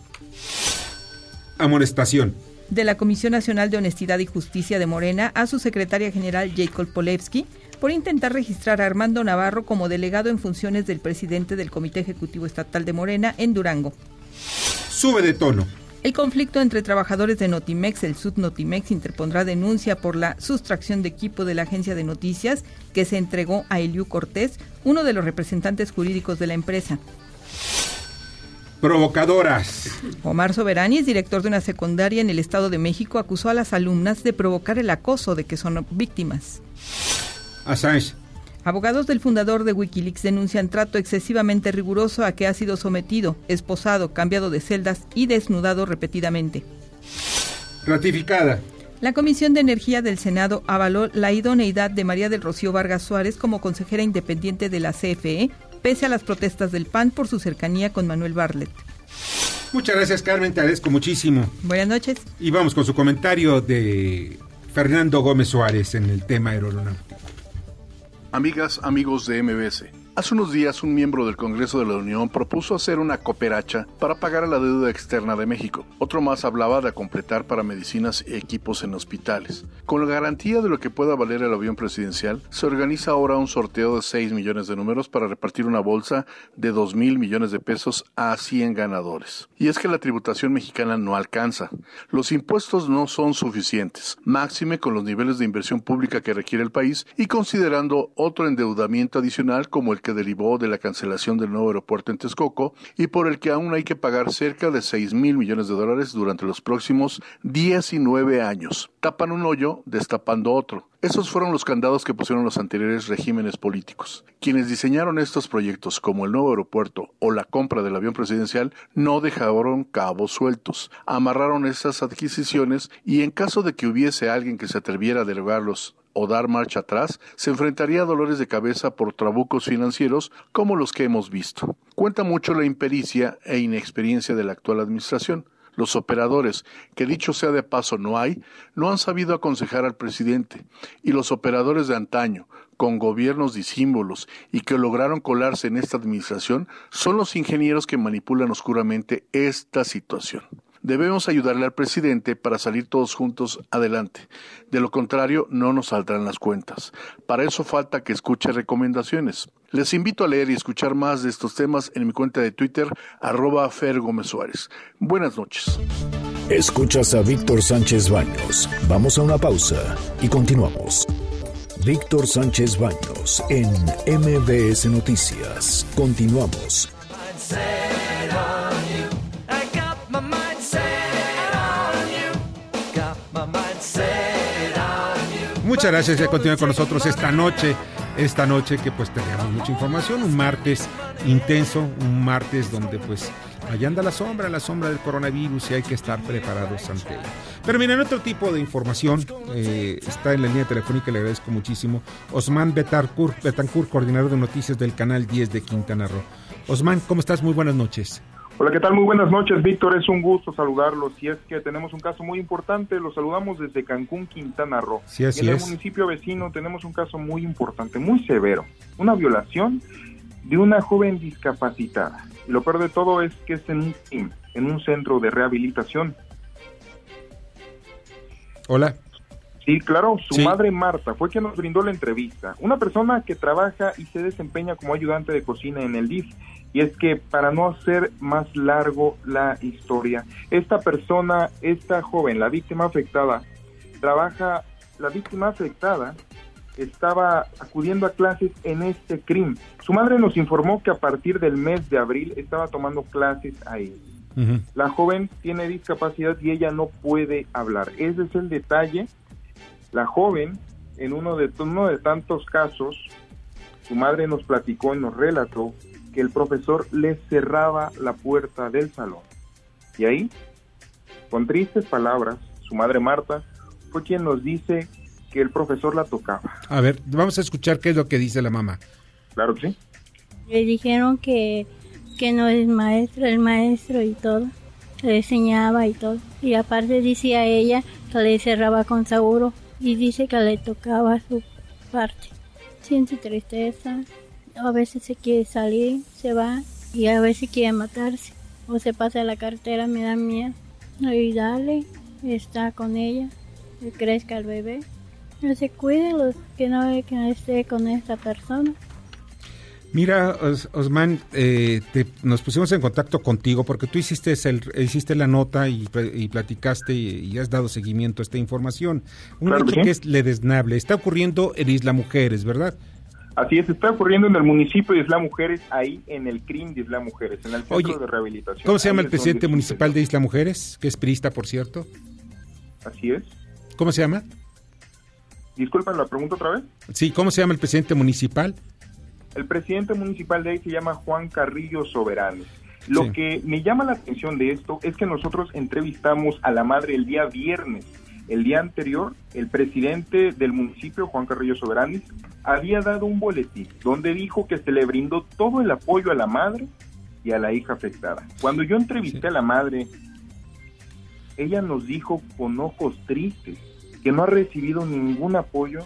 S1: Amonestación.
S7: De la Comisión Nacional de Honestidad y Justicia de Morena a su secretaria general Jacob Polewski por intentar registrar a Armando Navarro como delegado en funciones del presidente del Comité Ejecutivo Estatal de Morena en Durango.
S1: Sube de tono.
S7: El conflicto entre trabajadores de Notimex, el Sud Notimex, interpondrá denuncia por la sustracción de equipo de la agencia de noticias que se entregó a Eliu Cortés, uno de los representantes jurídicos de la empresa.
S1: Provocadoras.
S7: Omar Soberanis, director de una secundaria en el Estado de México, acusó a las alumnas de provocar el acoso de que son víctimas.
S1: Assange.
S7: Abogados del fundador de Wikileaks denuncian trato excesivamente riguroso a que ha sido sometido, esposado, cambiado de celdas y desnudado repetidamente.
S1: Ratificada.
S7: La Comisión de Energía del Senado avaló la idoneidad de María del Rocío Vargas Suárez como consejera independiente de la CFE, pese a las protestas del PAN por su cercanía con Manuel Barlet.
S1: Muchas gracias, Carmen. Te agradezco muchísimo.
S7: Buenas noches.
S1: Y vamos con su comentario de Fernando Gómez Suárez en el tema aeronáutico.
S8: Amigas, amigos de MBS. Hace unos días un miembro del Congreso de la Unión propuso hacer una cooperacha para pagar la deuda externa de México. Otro más hablaba de completar para medicinas y equipos en hospitales. Con la garantía de lo que pueda valer el avión presidencial, se organiza ahora un sorteo de 6 millones de números para repartir una bolsa de 2 mil millones de pesos a 100 ganadores. Y es que la tributación mexicana no alcanza. Los impuestos no son suficientes, máxime con los niveles de inversión pública que requiere el país y considerando otro endeudamiento adicional como el que derivó de la cancelación del nuevo aeropuerto en Texcoco y por el que aún hay que pagar cerca de 6 mil millones de dólares durante los próximos 19 años. Tapan un hoyo destapando otro. Esos fueron los candados que pusieron los anteriores regímenes políticos. Quienes diseñaron estos proyectos como el nuevo aeropuerto o la compra del avión presidencial no dejaron cabos sueltos, amarraron esas adquisiciones y en caso de que hubiese alguien que se atreviera a derogarlos o dar marcha atrás, se enfrentaría a dolores de cabeza por trabucos financieros como los que hemos visto. Cuenta mucho la impericia e inexperiencia de la actual administración. Los operadores, que dicho sea de paso no hay, no han sabido aconsejar al presidente. Y los operadores de antaño, con gobiernos disímbolos y que lograron colarse en esta administración, son los ingenieros que manipulan oscuramente esta situación. Debemos ayudarle al presidente para salir todos juntos adelante. De lo contrario, no nos saldrán las cuentas. Para eso falta que escuche recomendaciones. Les invito a leer y escuchar más de estos temas en mi cuenta de Twitter, arroba Fer Suárez. Buenas noches.
S2: Escuchas a Víctor Sánchez Baños. Vamos a una pausa y continuamos. Víctor Sánchez Baños en MBS Noticias. Continuamos.
S1: Muchas gracias por continuar con nosotros esta noche. Esta noche que pues tenemos mucha información, un martes intenso, un martes donde pues allá anda la sombra, la sombra del coronavirus y hay que estar preparados ante ello. Pero miren, otro tipo de información eh, está en la línea telefónica, le agradezco muchísimo. Osman Betancourt, Betancourt, coordinador de noticias del canal 10 de Quintana Roo. Osman, ¿cómo estás? Muy buenas noches.
S9: Hola, ¿qué tal? Muy buenas noches, Víctor. Es un gusto saludarlos. Si es que tenemos un caso muy importante, los saludamos desde Cancún, Quintana Roo.
S1: Sí, así
S9: y en
S1: es.
S9: el municipio vecino tenemos un caso muy importante, muy severo. Una violación de una joven discapacitada. Y lo peor de todo es que es en un en un centro de rehabilitación.
S1: Hola.
S9: Sí, claro, su
S1: Sí.
S9: madre Marta fue quien nos brindó la entrevista. Una persona que trabaja y se desempeña como ayudante de cocina en el DIF. Y es que para no hacer más largo la historia, esta persona, esta joven, la víctima afectada, trabaja, la víctima afectada estaba acudiendo a clases en este crimen. Su madre nos informó que a partir del mes de abril estaba tomando clases ahí.
S1: Ujú.
S9: La joven tiene discapacidad y ella no puede hablar. Ese es el detalle. La joven, en uno de, uno de tantos casos, su madre nos platicó y nos relató que el profesor le cerraba la puerta del salón. Y ahí, con tristes palabras, su madre Marta fue quien nos dice que el profesor la tocaba.
S1: A ver, vamos a escuchar qué es lo que dice la mamá.
S9: Claro que sí.
S10: Le dijeron que, que no es maestro, el maestro y todo. Le enseñaba y todo. Y aparte decía ella que le cerraba con seguro y dice que le tocaba su parte. Siente tristeza. A veces se quiere salir, se va y a veces quiere matarse. O se pasa la cartera, me da miedo. Y dale, está con ella, que crezca el bebé. No se cuide, los- que no, que esté con esta persona.
S1: Mira, Os- Osman, eh, te- nos pusimos en contacto contigo porque tú hiciste, el, hiciste la nota y, pl- y platicaste y, y has dado seguimiento a esta información. Un
S9: Claro que
S1: hecho
S9: sí.
S1: que es ledesnable. Está ocurriendo en Isla Mujeres, ¿verdad?
S9: Así es, está ocurriendo en el municipio de Isla Mujeres, ahí en el CRIM de Isla Mujeres, en el centro
S1: Oye,
S9: de rehabilitación.
S1: ¿Cómo se llama
S9: Ahí
S1: el presidente municipal de Isla Mujeres? Que es priista, por cierto.
S9: Así es.
S1: ¿Cómo se llama?
S9: Disculpen la pregunta otra vez.
S1: Sí, ¿cómo se llama el presidente municipal?
S9: El presidente municipal de ahí se llama Juan Carrillo Soberanes. Lo
S1: Sí.
S9: que me llama la atención de esto es que nosotros entrevistamos a la madre el día viernes. El día anterior, el presidente del municipio, Juan Carrillo Soberanes, había dado un boletín donde dijo que se le brindó todo el apoyo a la madre y a la hija afectada. Cuando yo entrevisté a la madre, ella nos dijo con ojos tristes que no ha recibido ningún apoyo,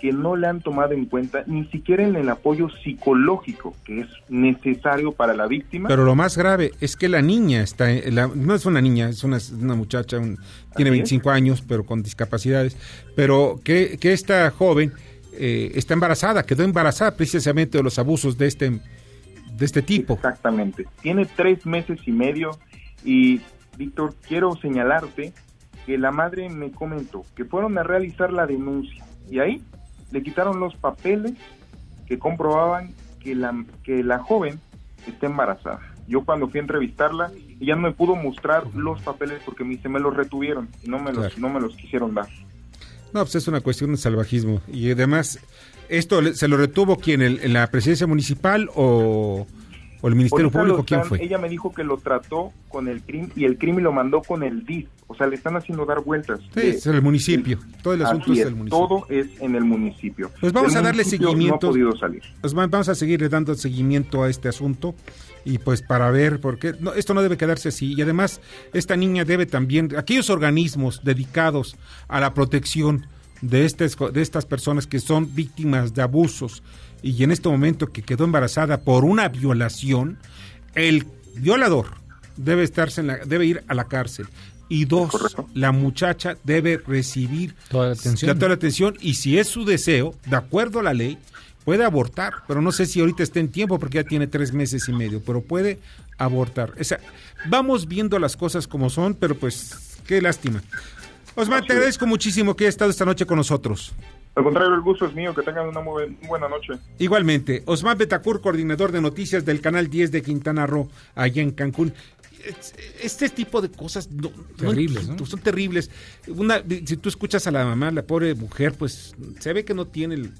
S9: que no le han tomado en cuenta ni siquiera en el apoyo psicológico que es necesario para la víctima.
S1: Pero lo más grave es que la niña está, la- no es una niña, es una, una muchacha, un- tiene
S9: Así es.
S1: 25 años, pero con discapacidades, pero que, que esta joven eh, está embarazada, quedó embarazada precisamente de los abusos de este, de este tipo.
S9: Exactamente. Tiene tres meses y medio y, Víctor, quiero señalarte que la madre me comentó que fueron a realizar la denuncia y ahí le quitaron los papeles que comprobaban que la, que la joven está embarazada. Yo cuando fui a entrevistarla, ella no me pudo mostrar los papeles porque me, se me los retuvieron y no me los,
S1: Claro.
S9: no me los quisieron dar.
S1: No, pues es una cuestión de salvajismo. Y además, ¿esto se lo retuvo quién? ¿El- ¿En la presidencia municipal o, o el Ministerio Público? ¿Quién fue?
S9: Ella me dijo que lo trató con el CRIM y el CRIM lo mandó con el DIF. O sea, le están haciendo dar vueltas.
S1: Sí, es el municipio. Todo el asunto
S9: Así
S1: es el municipio.
S9: Todo es en el municipio.
S1: Pues vamos
S9: El
S1: a darle seguimiento.
S9: No ha podido salir.
S1: Pues va- vamos a seguirle dando seguimiento a este asunto y pues para ver, porque no, esto no debe quedarse así. Y además, esta niña debe también, aquellos organismos dedicados a la protección de, estas de estas personas que son víctimas de abusos y en este momento que quedó embarazada por una violación, el violador debe estarse en la, debe ir a la cárcel. Y dos, la muchacha debe recibir
S3: Toda la atención.
S1: toda la atención y si es su deseo, de acuerdo a la ley, puede abortar, pero no sé si ahorita está en tiempo porque ya tiene tres meses y medio, pero puede abortar. O sea, vamos viendo las cosas como son, pero pues qué lástima. Osman, te agradezco muchísimo que hayas estado esta noche con nosotros.
S9: Al contrario, el gusto es mío. Que tengan una muy buen- buena noche.
S1: Igualmente, Osman Betacur, coordinador de noticias del canal 10 de Quintana Roo, allá en Cancún. Es- Este tipo de cosas no-
S3: Terribles, ¿no?
S1: son terribles. Una, si tú escuchas a la mamá, la pobre mujer, pues se ve que no tiene el-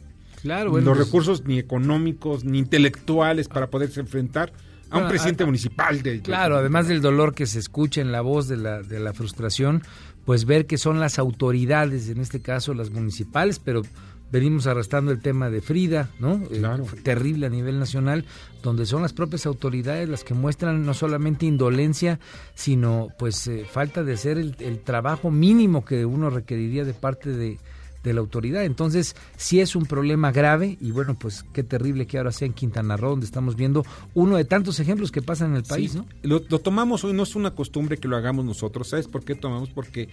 S3: Claro, bueno,
S1: los
S3: pues-
S1: recursos ni económicos ni intelectuales para poderse enfrentar a un presidente
S3: a-
S1: municipal. De,
S3: Claro, además del dolor que se escucha en la voz de la, de la frustración, pues ver que son las autoridades, en este caso las municipales, pero venimos arrastrando el tema de Frida, ¿no? Eh, fue terrible a nivel nacional, donde son las propias autoridades las que muestran no solamente indolencia, sino pues eh, falta de hacer el, el trabajo mínimo que uno requeriría de parte de, de la autoridad. Entonces, sí es un problema grave y bueno, pues qué terrible que ahora sea en Quintana Roo, donde estamos viendo uno de tantos ejemplos que pasan en el país,
S1: Sí,
S3: ¿no?
S1: Lo, lo tomamos hoy, no es una costumbre que lo hagamos nosotros. ¿Sabes por qué tomamos? Porque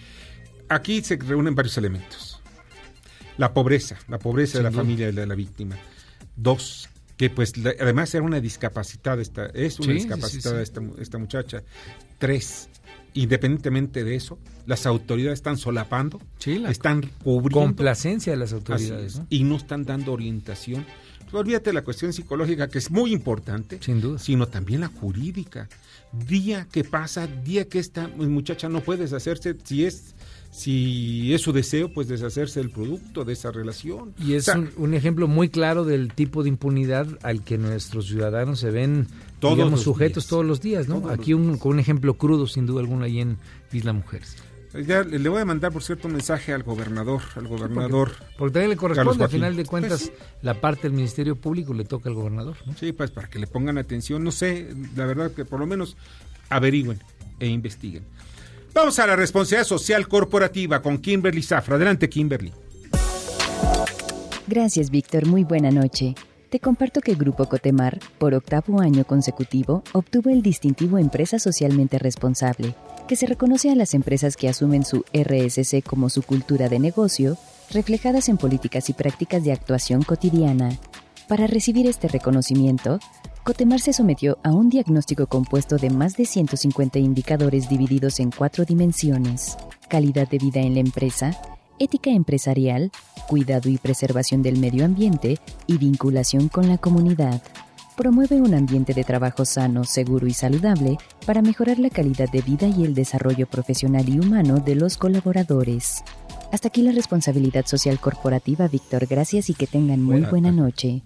S1: aquí se reúnen varios elementos. La pobreza, la pobreza de la familia de la víctima. Dos, que pues además era una discapacitada, esta, es una
S3: Sí,
S1: discapacitada
S3: sí, sí.
S1: Esta, esta muchacha. Tres, independientemente de eso, las autoridades están solapando, están cubriendo.
S3: complacencia de las autoridades,
S1: Así es,
S3: ¿no?
S1: Y no están dando orientación. Pues, olvídate de la cuestión psicológica, que es muy importante,
S3: Sin duda.
S1: sino también la jurídica. Día que pasa, día que esta muchacha no puede deshacerse, si es si es su deseo, pues deshacerse del producto de esa relación.
S3: Y es
S1: O sea,
S3: un, un ejemplo muy claro del tipo de impunidad al que nuestros ciudadanos se ven
S1: Todos
S3: digamos, sujetos
S1: días.
S3: todos los días, ¿no?
S1: Todos
S3: Aquí un, con un ejemplo crudo, sin duda alguna, ahí en Isla Mujeres.
S1: Ya le voy a mandar, por cierto, un mensaje al gobernador, al gobernador.
S3: Porque también le corresponde, a final de cuentas,
S1: Pues,
S3: la parte del Ministerio Público le toca al gobernador, ¿no?
S1: Sí, pues para que le pongan atención, no sé, la verdad que por lo menos averigüen e investiguen. Vamos a la responsabilidad social corporativa con Kimberly Zafra. Adelante, Kimberly.
S11: Gracias, Víctor. Muy buena noche. Te comparto que Grupo Cotemar, por octavo año consecutivo, obtuvo el distintivo Empresa Socialmente Responsable, que se reconoce a las empresas que asumen su RSC como su cultura de negocio, reflejadas en políticas y prácticas de actuación cotidiana. Para recibir este reconocimiento, Cotemar se sometió a un diagnóstico compuesto de más de 150 indicadores divididos en cuatro dimensiones. Calidad de vida en la empresa, ética empresarial, cuidado y preservación del medio ambiente y vinculación con la comunidad. Promueve un ambiente de trabajo sano, seguro y saludable para mejorar la calidad de vida y el desarrollo profesional y humano de los colaboradores. Hasta aquí la responsabilidad social corporativa, Víctor. Gracias y que tengan muy
S1: Buena
S11: noche.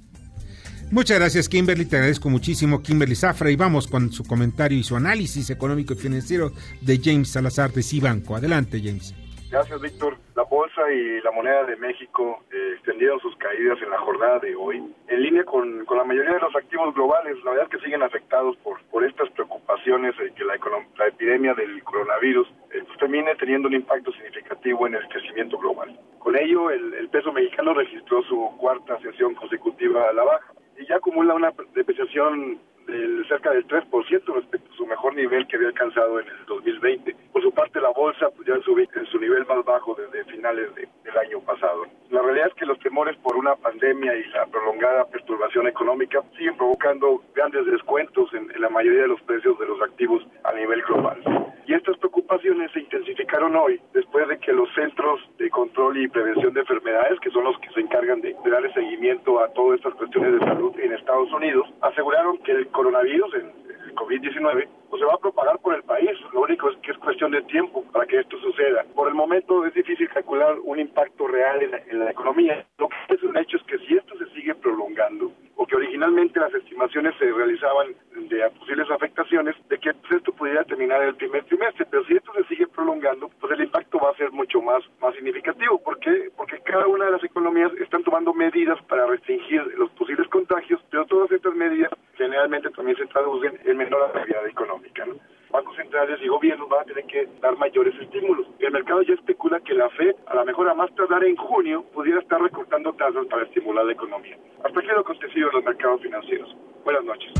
S1: Muchas gracias, Kimberly. Te agradezco muchísimo, Kimberly Zafra. Y vamos con su comentario y su análisis económico y financiero de James Salazar de Cibanco. Adelante, James.
S12: Gracias, Víctor. La bolsa y la moneda de México eh, extendieron sus caídas en la jornada de hoy, en línea con, con la mayoría de los activos globales. La verdad es que siguen afectados por, por estas preocupaciones de que la, la epidemia del coronavirus eh, pues, termine teniendo un impacto significativo en el crecimiento global. Con ello, el, el peso mexicano registró su cuarta sesión consecutiva a la baja y ya acumula una depreciación del cerca del 3% respecto a su mejor nivel que había alcanzado en el 2020. Por su parte, la bolsa pues, ya en su nivel más bajo desde finales de- del año pasado. La realidad es que los temores por una pandemia y la prolongada perturbación económica siguen provocando grandes descuentos en, en la mayoría de los precios de los activos a nivel global. Y estas preocupaciones se intensificaron hoy después de que los centros de control y prevención de enfermedades, que son los que se encargan de, de darle seguimiento a todas estas cuestiones de salud en Estados Unidos, aseguraron que el coronavirus, el, el COVID-19, pues se va a propagar por el país. Lo único es que es cuestión de tiempo para que esto suceda. Por el momento es difícil calcular un impacto real en la, en la economía. Lo que es un hecho es que si esto se sigue prolongando, o que originalmente las estimaciones se realizaban de posibles afectaciones de que pues, esto pudiera terminar el primer trimestre, pero si esto se sigue prolongando, pues el impacto va a ser mucho más, más significativo. ¿Por qué? Porque cada una de las economías están tomando medidas para restringir los posibles contagios, pero todas estas medidas generalmente también se traducen en menor actividad económica. bancos centrales y gobiernos van a tener que dar mayores estímulos. El mercado ya especula que la FED, a lo mejor a más tardar en junio, pudiera estar recortando tasas para estimular la economía. Hasta aquí lo acontecido en los mercados financieros. Buenas noches.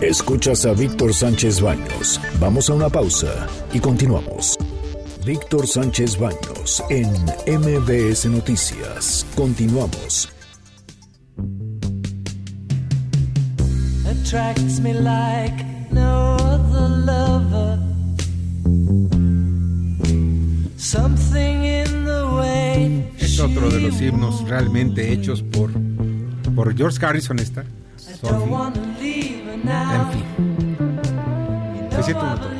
S2: Escuchas a Víctor Sánchez Baños. Vamos a una pausa y continuamos. Víctor Sánchez Baños en MBS Noticias. Continuamos.
S13: attracts me like no other lover.
S1: Himnos realmente hechos por, por George Harrison esta. Sophie. En fin. Uno todo.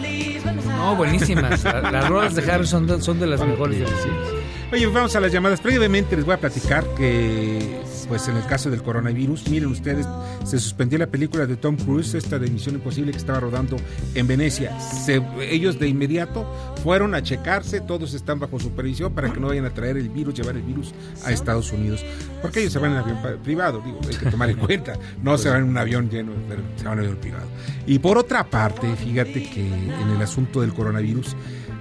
S3: No, buenísimas. La- Las rolas de Harrison son de, son de las mejores de los cielos.
S1: Oye, vamos a las llamadas. Brevemente les voy a platicar que, pues en el caso del coronavirus, miren ustedes, se suspendió la película de Tom Cruise, esta de Misión Imposible que estaba rodando en Venecia. Se- ellos de inmediato fueron a checarse, todos están bajo supervisión para que no vayan a traer el virus, llevar el virus a Estados Unidos. Porque ellos se van en avión privado, digo, hay que tomar en cuenta. No se van en un avión lleno, pero se van en avión privado. Y por otra parte, fíjate que en el asunto del coronavirus,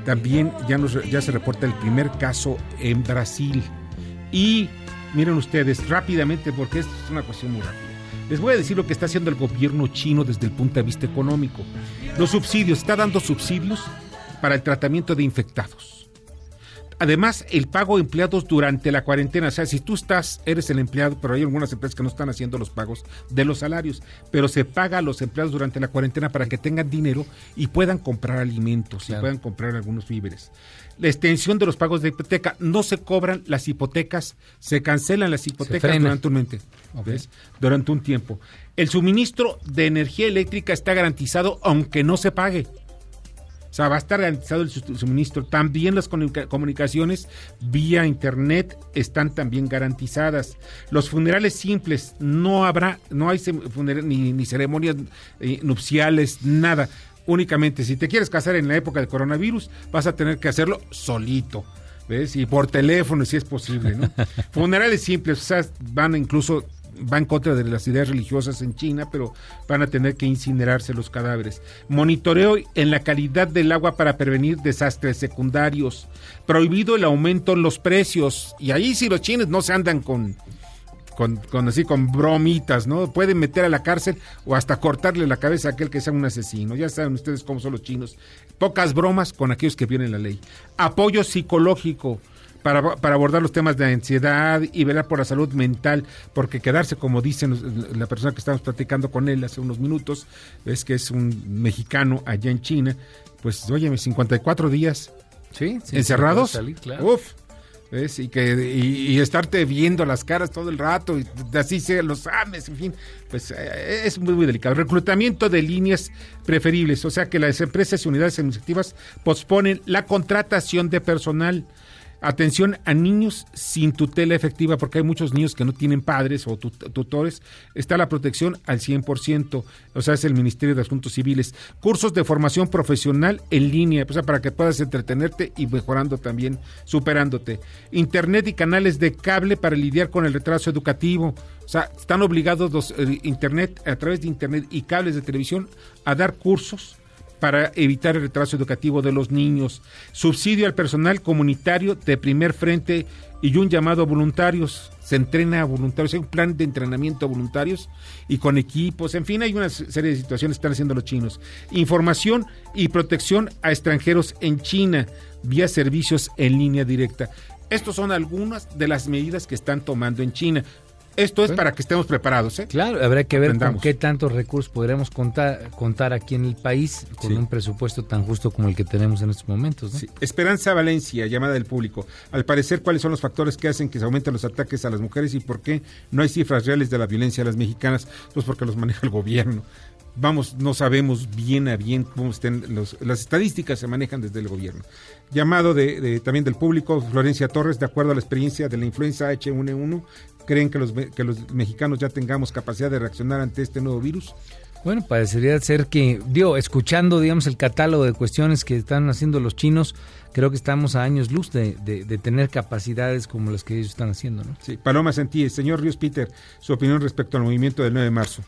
S1: también ya, nos, ya se reporta el primer caso en Brasil. Y miren ustedes rápidamente, porque esto es una cuestión muy rápida. Les voy a decir lo que está haciendo el gobierno chino desde el punto de vista económico. Los subsidios, está dando subsidios para el tratamiento de infectados. Además, el pago a empleados durante la cuarentena. O sea, si tú estás, eres el empleado, pero hay algunas empresas que no están haciendo los pagos de los salarios, pero se paga a los empleados durante la cuarentena para que tengan dinero y puedan comprar alimentos y puedan comprar algunos víveres. La extensión de los pagos de hipoteca. No se cobran las hipotecas, se cancelan las hipotecas durante un, tiempo. El suministro de energía eléctrica está garantizado aunque no se pague. O sea, va a estar garantizado el su- suministro. También las comunica- comunicaciones vía internet están también garantizadas. Los funerales simples, no habrá, no hay ni, ni ceremonias eh, nupciales, nada. Únicamente, si te quieres casar en la época del coronavirus, vas a tener que hacerlo solito. ¿Ves? Y por teléfono, si es posible, ¿no? Funerales simples, o sea, van incluso va en contra de las ideas religiosas en China, pero van a tener que incinerarse los cadáveres. Monitoreo en la calidad del agua para prevenir desastres secundarios. Prohibido el aumento en los precios. Y ahí sí los chinos no se andan con, con, con así con bromitas, ¿no? Pueden meter a la cárcel o hasta cortarle la cabeza a aquel que sea un asesino. Ya saben ustedes cómo son los chinos. Pocas bromas con aquellos que vienen la ley. Apoyo psicológico para, para abordar los temas de ansiedad y velar por la salud mental, porque quedarse, como dicen la persona que estamos platicando con él hace unos minutos, es que es un mexicano allá en China, pues óyeme, 54 días
S3: Sí,
S1: encerrados.
S3: salir, claro.
S1: Uf. ¿Ves? Y, que, y, y estarte viendo las caras todo el rato, y así sea, los ames, en fin, pues eh, es muy, muy delicado. Reclutamiento de líneas preferibles, o sea que las empresas y unidades administrativas posponen la contratación de personal. Atención a niños sin tutela efectiva, porque hay muchos niños que no tienen padres o tut- tutores. Está la protección al 100%, o sea, es el Ministerio de Asuntos Civiles. Cursos de formación profesional en línea, o sea, para que puedas entretenerte y mejorando también, superándote. Internet y canales de cable para lidiar con el retraso educativo. O sea, están obligados los eh, Internet, a través de Internet y cables de televisión, a dar cursos para evitar el retraso educativo de los niños, subsidio al personal comunitario de primer frente y un llamado a voluntarios. Se entrena a voluntarios, hay un plan de entrenamiento a voluntarios y con equipos, en fin, hay una serie de situaciones que están haciendo los chinos. Información y protección a extranjeros en China vía servicios en línea directa. Estos son algunas de las medidas que están tomando en China. Esto es para que estemos preparados. ¿eh?
S3: Claro, habrá que ver con qué tantos recursos podremos contar, contar aquí en el país con
S1: Sí.
S3: un presupuesto tan justo como el que tenemos en estos momentos. ¿no?
S1: Esperanza Valencia, llamada del público. Al parecer, ¿cuáles son los factores que hacen que se aumenten los ataques a las mujeres y por qué no hay cifras reales de la violencia a las mexicanas? Pues porque los maneja el gobierno. vamos, no sabemos bien a bien cómo estén los, las estadísticas se manejan desde el gobierno. Llamado de, de- también del público, Florencia Torres, de acuerdo a la experiencia de la influenza H1N1, ¿creen que los, que los mexicanos ya tengamos capacidad de reaccionar ante este nuevo virus?
S3: Bueno, parecería ser que, digo, escuchando, digamos, el catálogo de cuestiones que están haciendo los chinos, creo que estamos a años luz de, de- de tener capacidades como las que ellos están haciendo, ¿no?
S1: Sí, Paloma Santí, señor Ríos Peter, su opinión respecto al movimiento del 9 de marzo.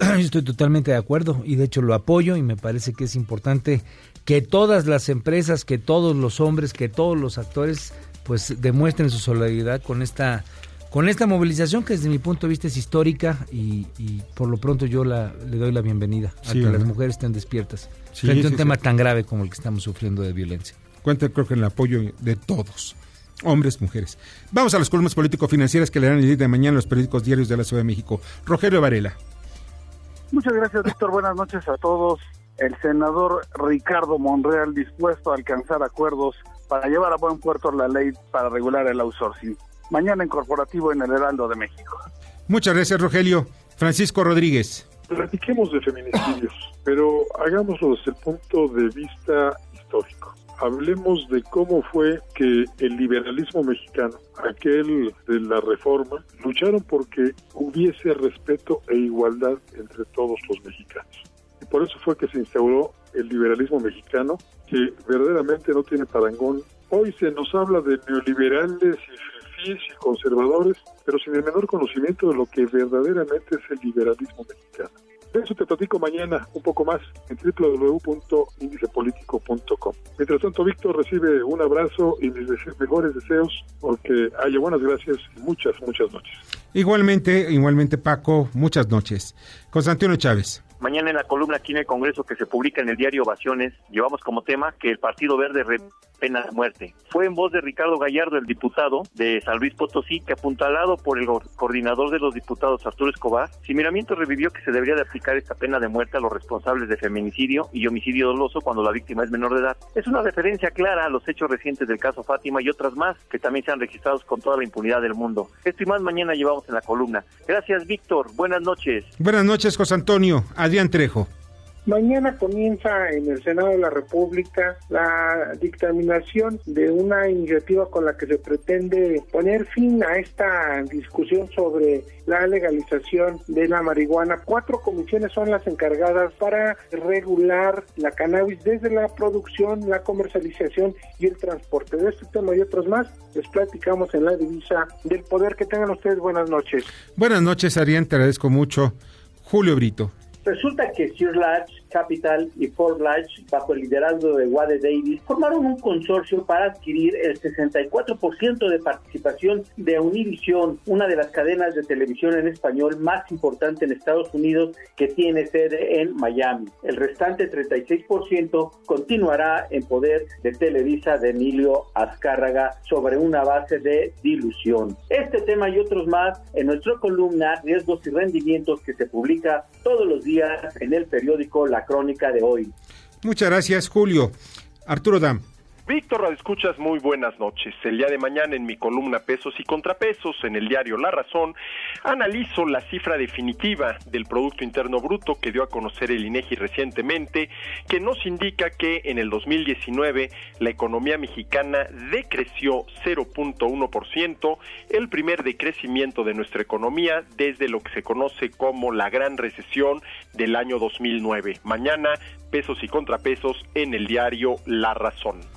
S3: Yo Estoy totalmente de acuerdo y de hecho lo apoyo y me parece que es importante que todas las empresas, que todos los hombres, que todos los actores pues demuestren su solidaridad con esta con esta movilización que desde mi punto de vista es histórica y, y por lo pronto yo la, le doy la bienvenida a
S1: Sí,
S3: que las mujeres estén despiertas
S1: Sí,
S3: frente a un
S1: sí,
S3: tema
S1: sí.
S3: tan grave como el que estamos sufriendo de violencia.
S1: Cuenta creo que en el apoyo de todos, hombres, mujeres. Vamos a las columnas político-financieras que leerán el día de mañana en los periódicos diarios de la Ciudad de México. Rogelio Varela.
S14: Muchas gracias, Víctor. Buenas noches a todos. El senador Ricardo Monreal dispuesto a alcanzar acuerdos para llevar a buen puerto la ley para regular el outsourcing. Mañana en corporativo en el Heraldo de México.
S1: Muchas gracias, Rogelio. Francisco Rodríguez.
S15: Platiquemos de feminicidios, pero hagámoslo desde el punto de vista histórico. Hablemos de cómo fue que el liberalismo mexicano, aquel de la reforma, lucharon porque hubiese respeto e igualdad entre todos los mexicanos. Por eso fue que se instauró el liberalismo mexicano, que verdaderamente no tiene parangón. Hoy se nos habla de neoliberales y fifís y conservadores, pero sin el menor conocimiento de lo que verdaderamente es el liberalismo mexicano. De eso te platico mañana un poco más en www.indicepolitico.com. Mientras tanto, Víctor recibe un abrazo y mis mejores deseos porque haya buenas gracias y muchas, muchas noches.
S1: Igualmente, igualmente Paco, muchas noches. Constantino Chávez.
S16: Mañana en la columna aquí en el Congreso que se publica en el diario Ovaciones, llevamos como tema que el Partido Verde pena de muerte. Fue en voz de Ricardo Gallardo, el diputado de San Luis Potosí, que apuntalado por el coordinador de los diputados Arturo Escobar, miramiento revivió que se debería de aplicar esta pena de muerte a los responsables de feminicidio y homicidio doloso cuando la víctima es menor de edad. Es una referencia clara a los hechos recientes del caso Fátima y otras más que también se han registrado con toda la impunidad del mundo. Esto y más mañana llevamos en la columna. Gracias, Víctor. Buenas noches.
S1: Buenas noches, José Antonio. Adrián Trejo.
S17: Mañana comienza en el Senado de la República la dictaminación de una iniciativa con la que se pretende poner fin a esta discusión sobre la legalización de la marihuana. Cuatro comisiones son las encargadas para regular la cannabis desde la producción, la comercialización y el transporte. De este tema y otros más les platicamos en la divisa del poder. Que tengan ustedes buenas noches.
S1: Buenas noches, Adrián, te agradezco mucho. Julio Brito.
S18: Resulta que Sir Large Capital y Ford Large, bajo el liderazgo de Wade Davis, formaron un consorcio para adquirir el 64% de participación de Univision, una de las cadenas de televisión en español más importante en Estados Unidos que tiene sede en Miami. El restante 36% continuará en poder de Televisa de Emilio Azcárraga sobre una base de dilución. Este tema y otros más en nuestra columna Riesgos y Rendimientos que se publica todos los días en el periódico La Crónica de hoy.
S1: Muchas gracias, Julio. Arturo Dam.
S19: Víctor, escuchas muy buenas noches. El día de mañana en mi columna Pesos y Contrapesos en el diario La Razón analizo la cifra definitiva del Producto Interno Bruto que dio a conocer el INEGI recientemente, que nos indica que en el 2019 la economía mexicana decreció 0.1%, el primer decrecimiento de nuestra economía desde lo que se conoce como la gran recesión del año 2009. Mañana Pesos y Contrapesos en el diario La Razón.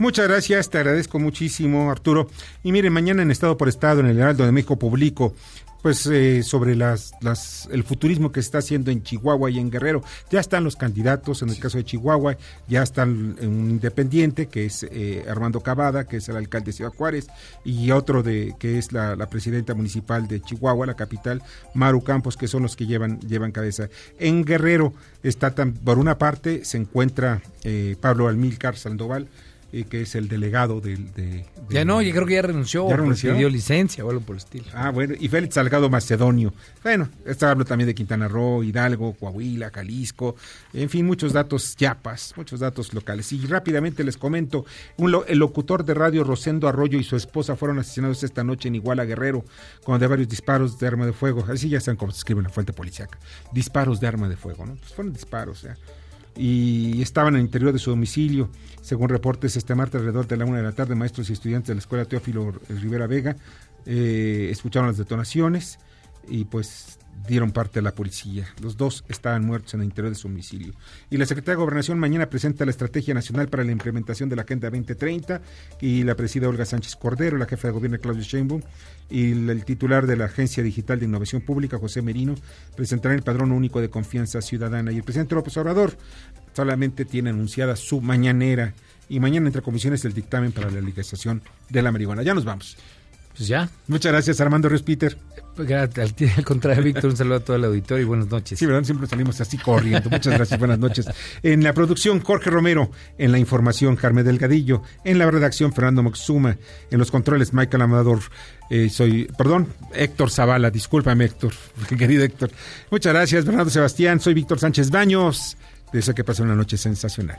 S1: Muchas gracias, te agradezco muchísimo, Arturo. Y mire, mañana en Estado por Estado, en el Heraldo de México, publico pues eh, sobre las, las, el futurismo que se está haciendo en Chihuahua y en Guerrero. Ya están los candidatos, en el caso de Chihuahua, ya están un independiente, que es eh, Armando Cavada, que es el alcalde de Ciudad Juárez, y otro de que es la, la presidenta municipal de Chihuahua, la capital, Maru Campos, que son los que llevan, llevan cabeza. En Guerrero está, tan, por una parte, se encuentra eh, Pablo Almilcar Sandoval, eh, que es el delegado del... De, de-
S3: Ya no, yo creo que ya renunció.
S1: ¿Ya
S3: o
S1: renunció?
S3: pidió licencia o algo por el estilo.
S1: Ah, bueno, y Félix Salgado Macedonio. Bueno, está hablo también de Quintana Roo, Hidalgo, Coahuila, Jalisco, en fin, muchos datos Chiapas, muchos datos locales. Y rápidamente les comento, un lo- el locutor de radio Rosendo Arroyo y su esposa fueron asesinados esta noche en Iguala Guerrero, con de varios disparos de arma de fuego. Así ya saben cómo se escribe en la fuente policíaca. Disparos de arma de fuego, ¿no? Pues fueron disparos, ya. Y estaban el interior de su domicilio. Según reportes, este martes alrededor de la una de la tarde, maestros y estudiantes de la escuela Teófilo Rivera Vega eh, escucharon las detonaciones y pues dieron parte a la policía. Los dos estaban muertos en el interior de su domicilio. Y la Secretaría de Gobernación mañana presenta la Estrategia Nacional para la Implementación de la Agenda 2030 y la presida Olga Sánchez Cordero, la jefa de gobierno Claudio Sheinbaum y el, el titular de la Agencia Digital de Innovación Pública, José Merino, presentarán el Padrón Único de Confianza Ciudadana. Y el presidente López Obrador solamente tiene anunciada su mañanera y mañana entre comisiones el dictamen para la legalización de la marihuana. Ya nos vamos.
S3: Pues ya.
S1: Muchas gracias, Armando Ríos Peter.
S3: Al, al contrario, Víctor, un saludo a todo el auditorio y buenas noches.
S1: Sí, ¿verdad? Siempre salimos así corriendo. Muchas gracias, buenas noches. En la producción, Jorge Romero. En la información, Carmen Delgadillo. En la redacción, Fernando Moxuma. En los controles, Michael Amador. Eh, soy, perdón, Héctor Zavala. Discúlpame, Héctor, querido Héctor. Muchas gracias, Bernardo Sebastián. Soy Víctor Sánchez Baños. Deseo que pasen una noche sensacional.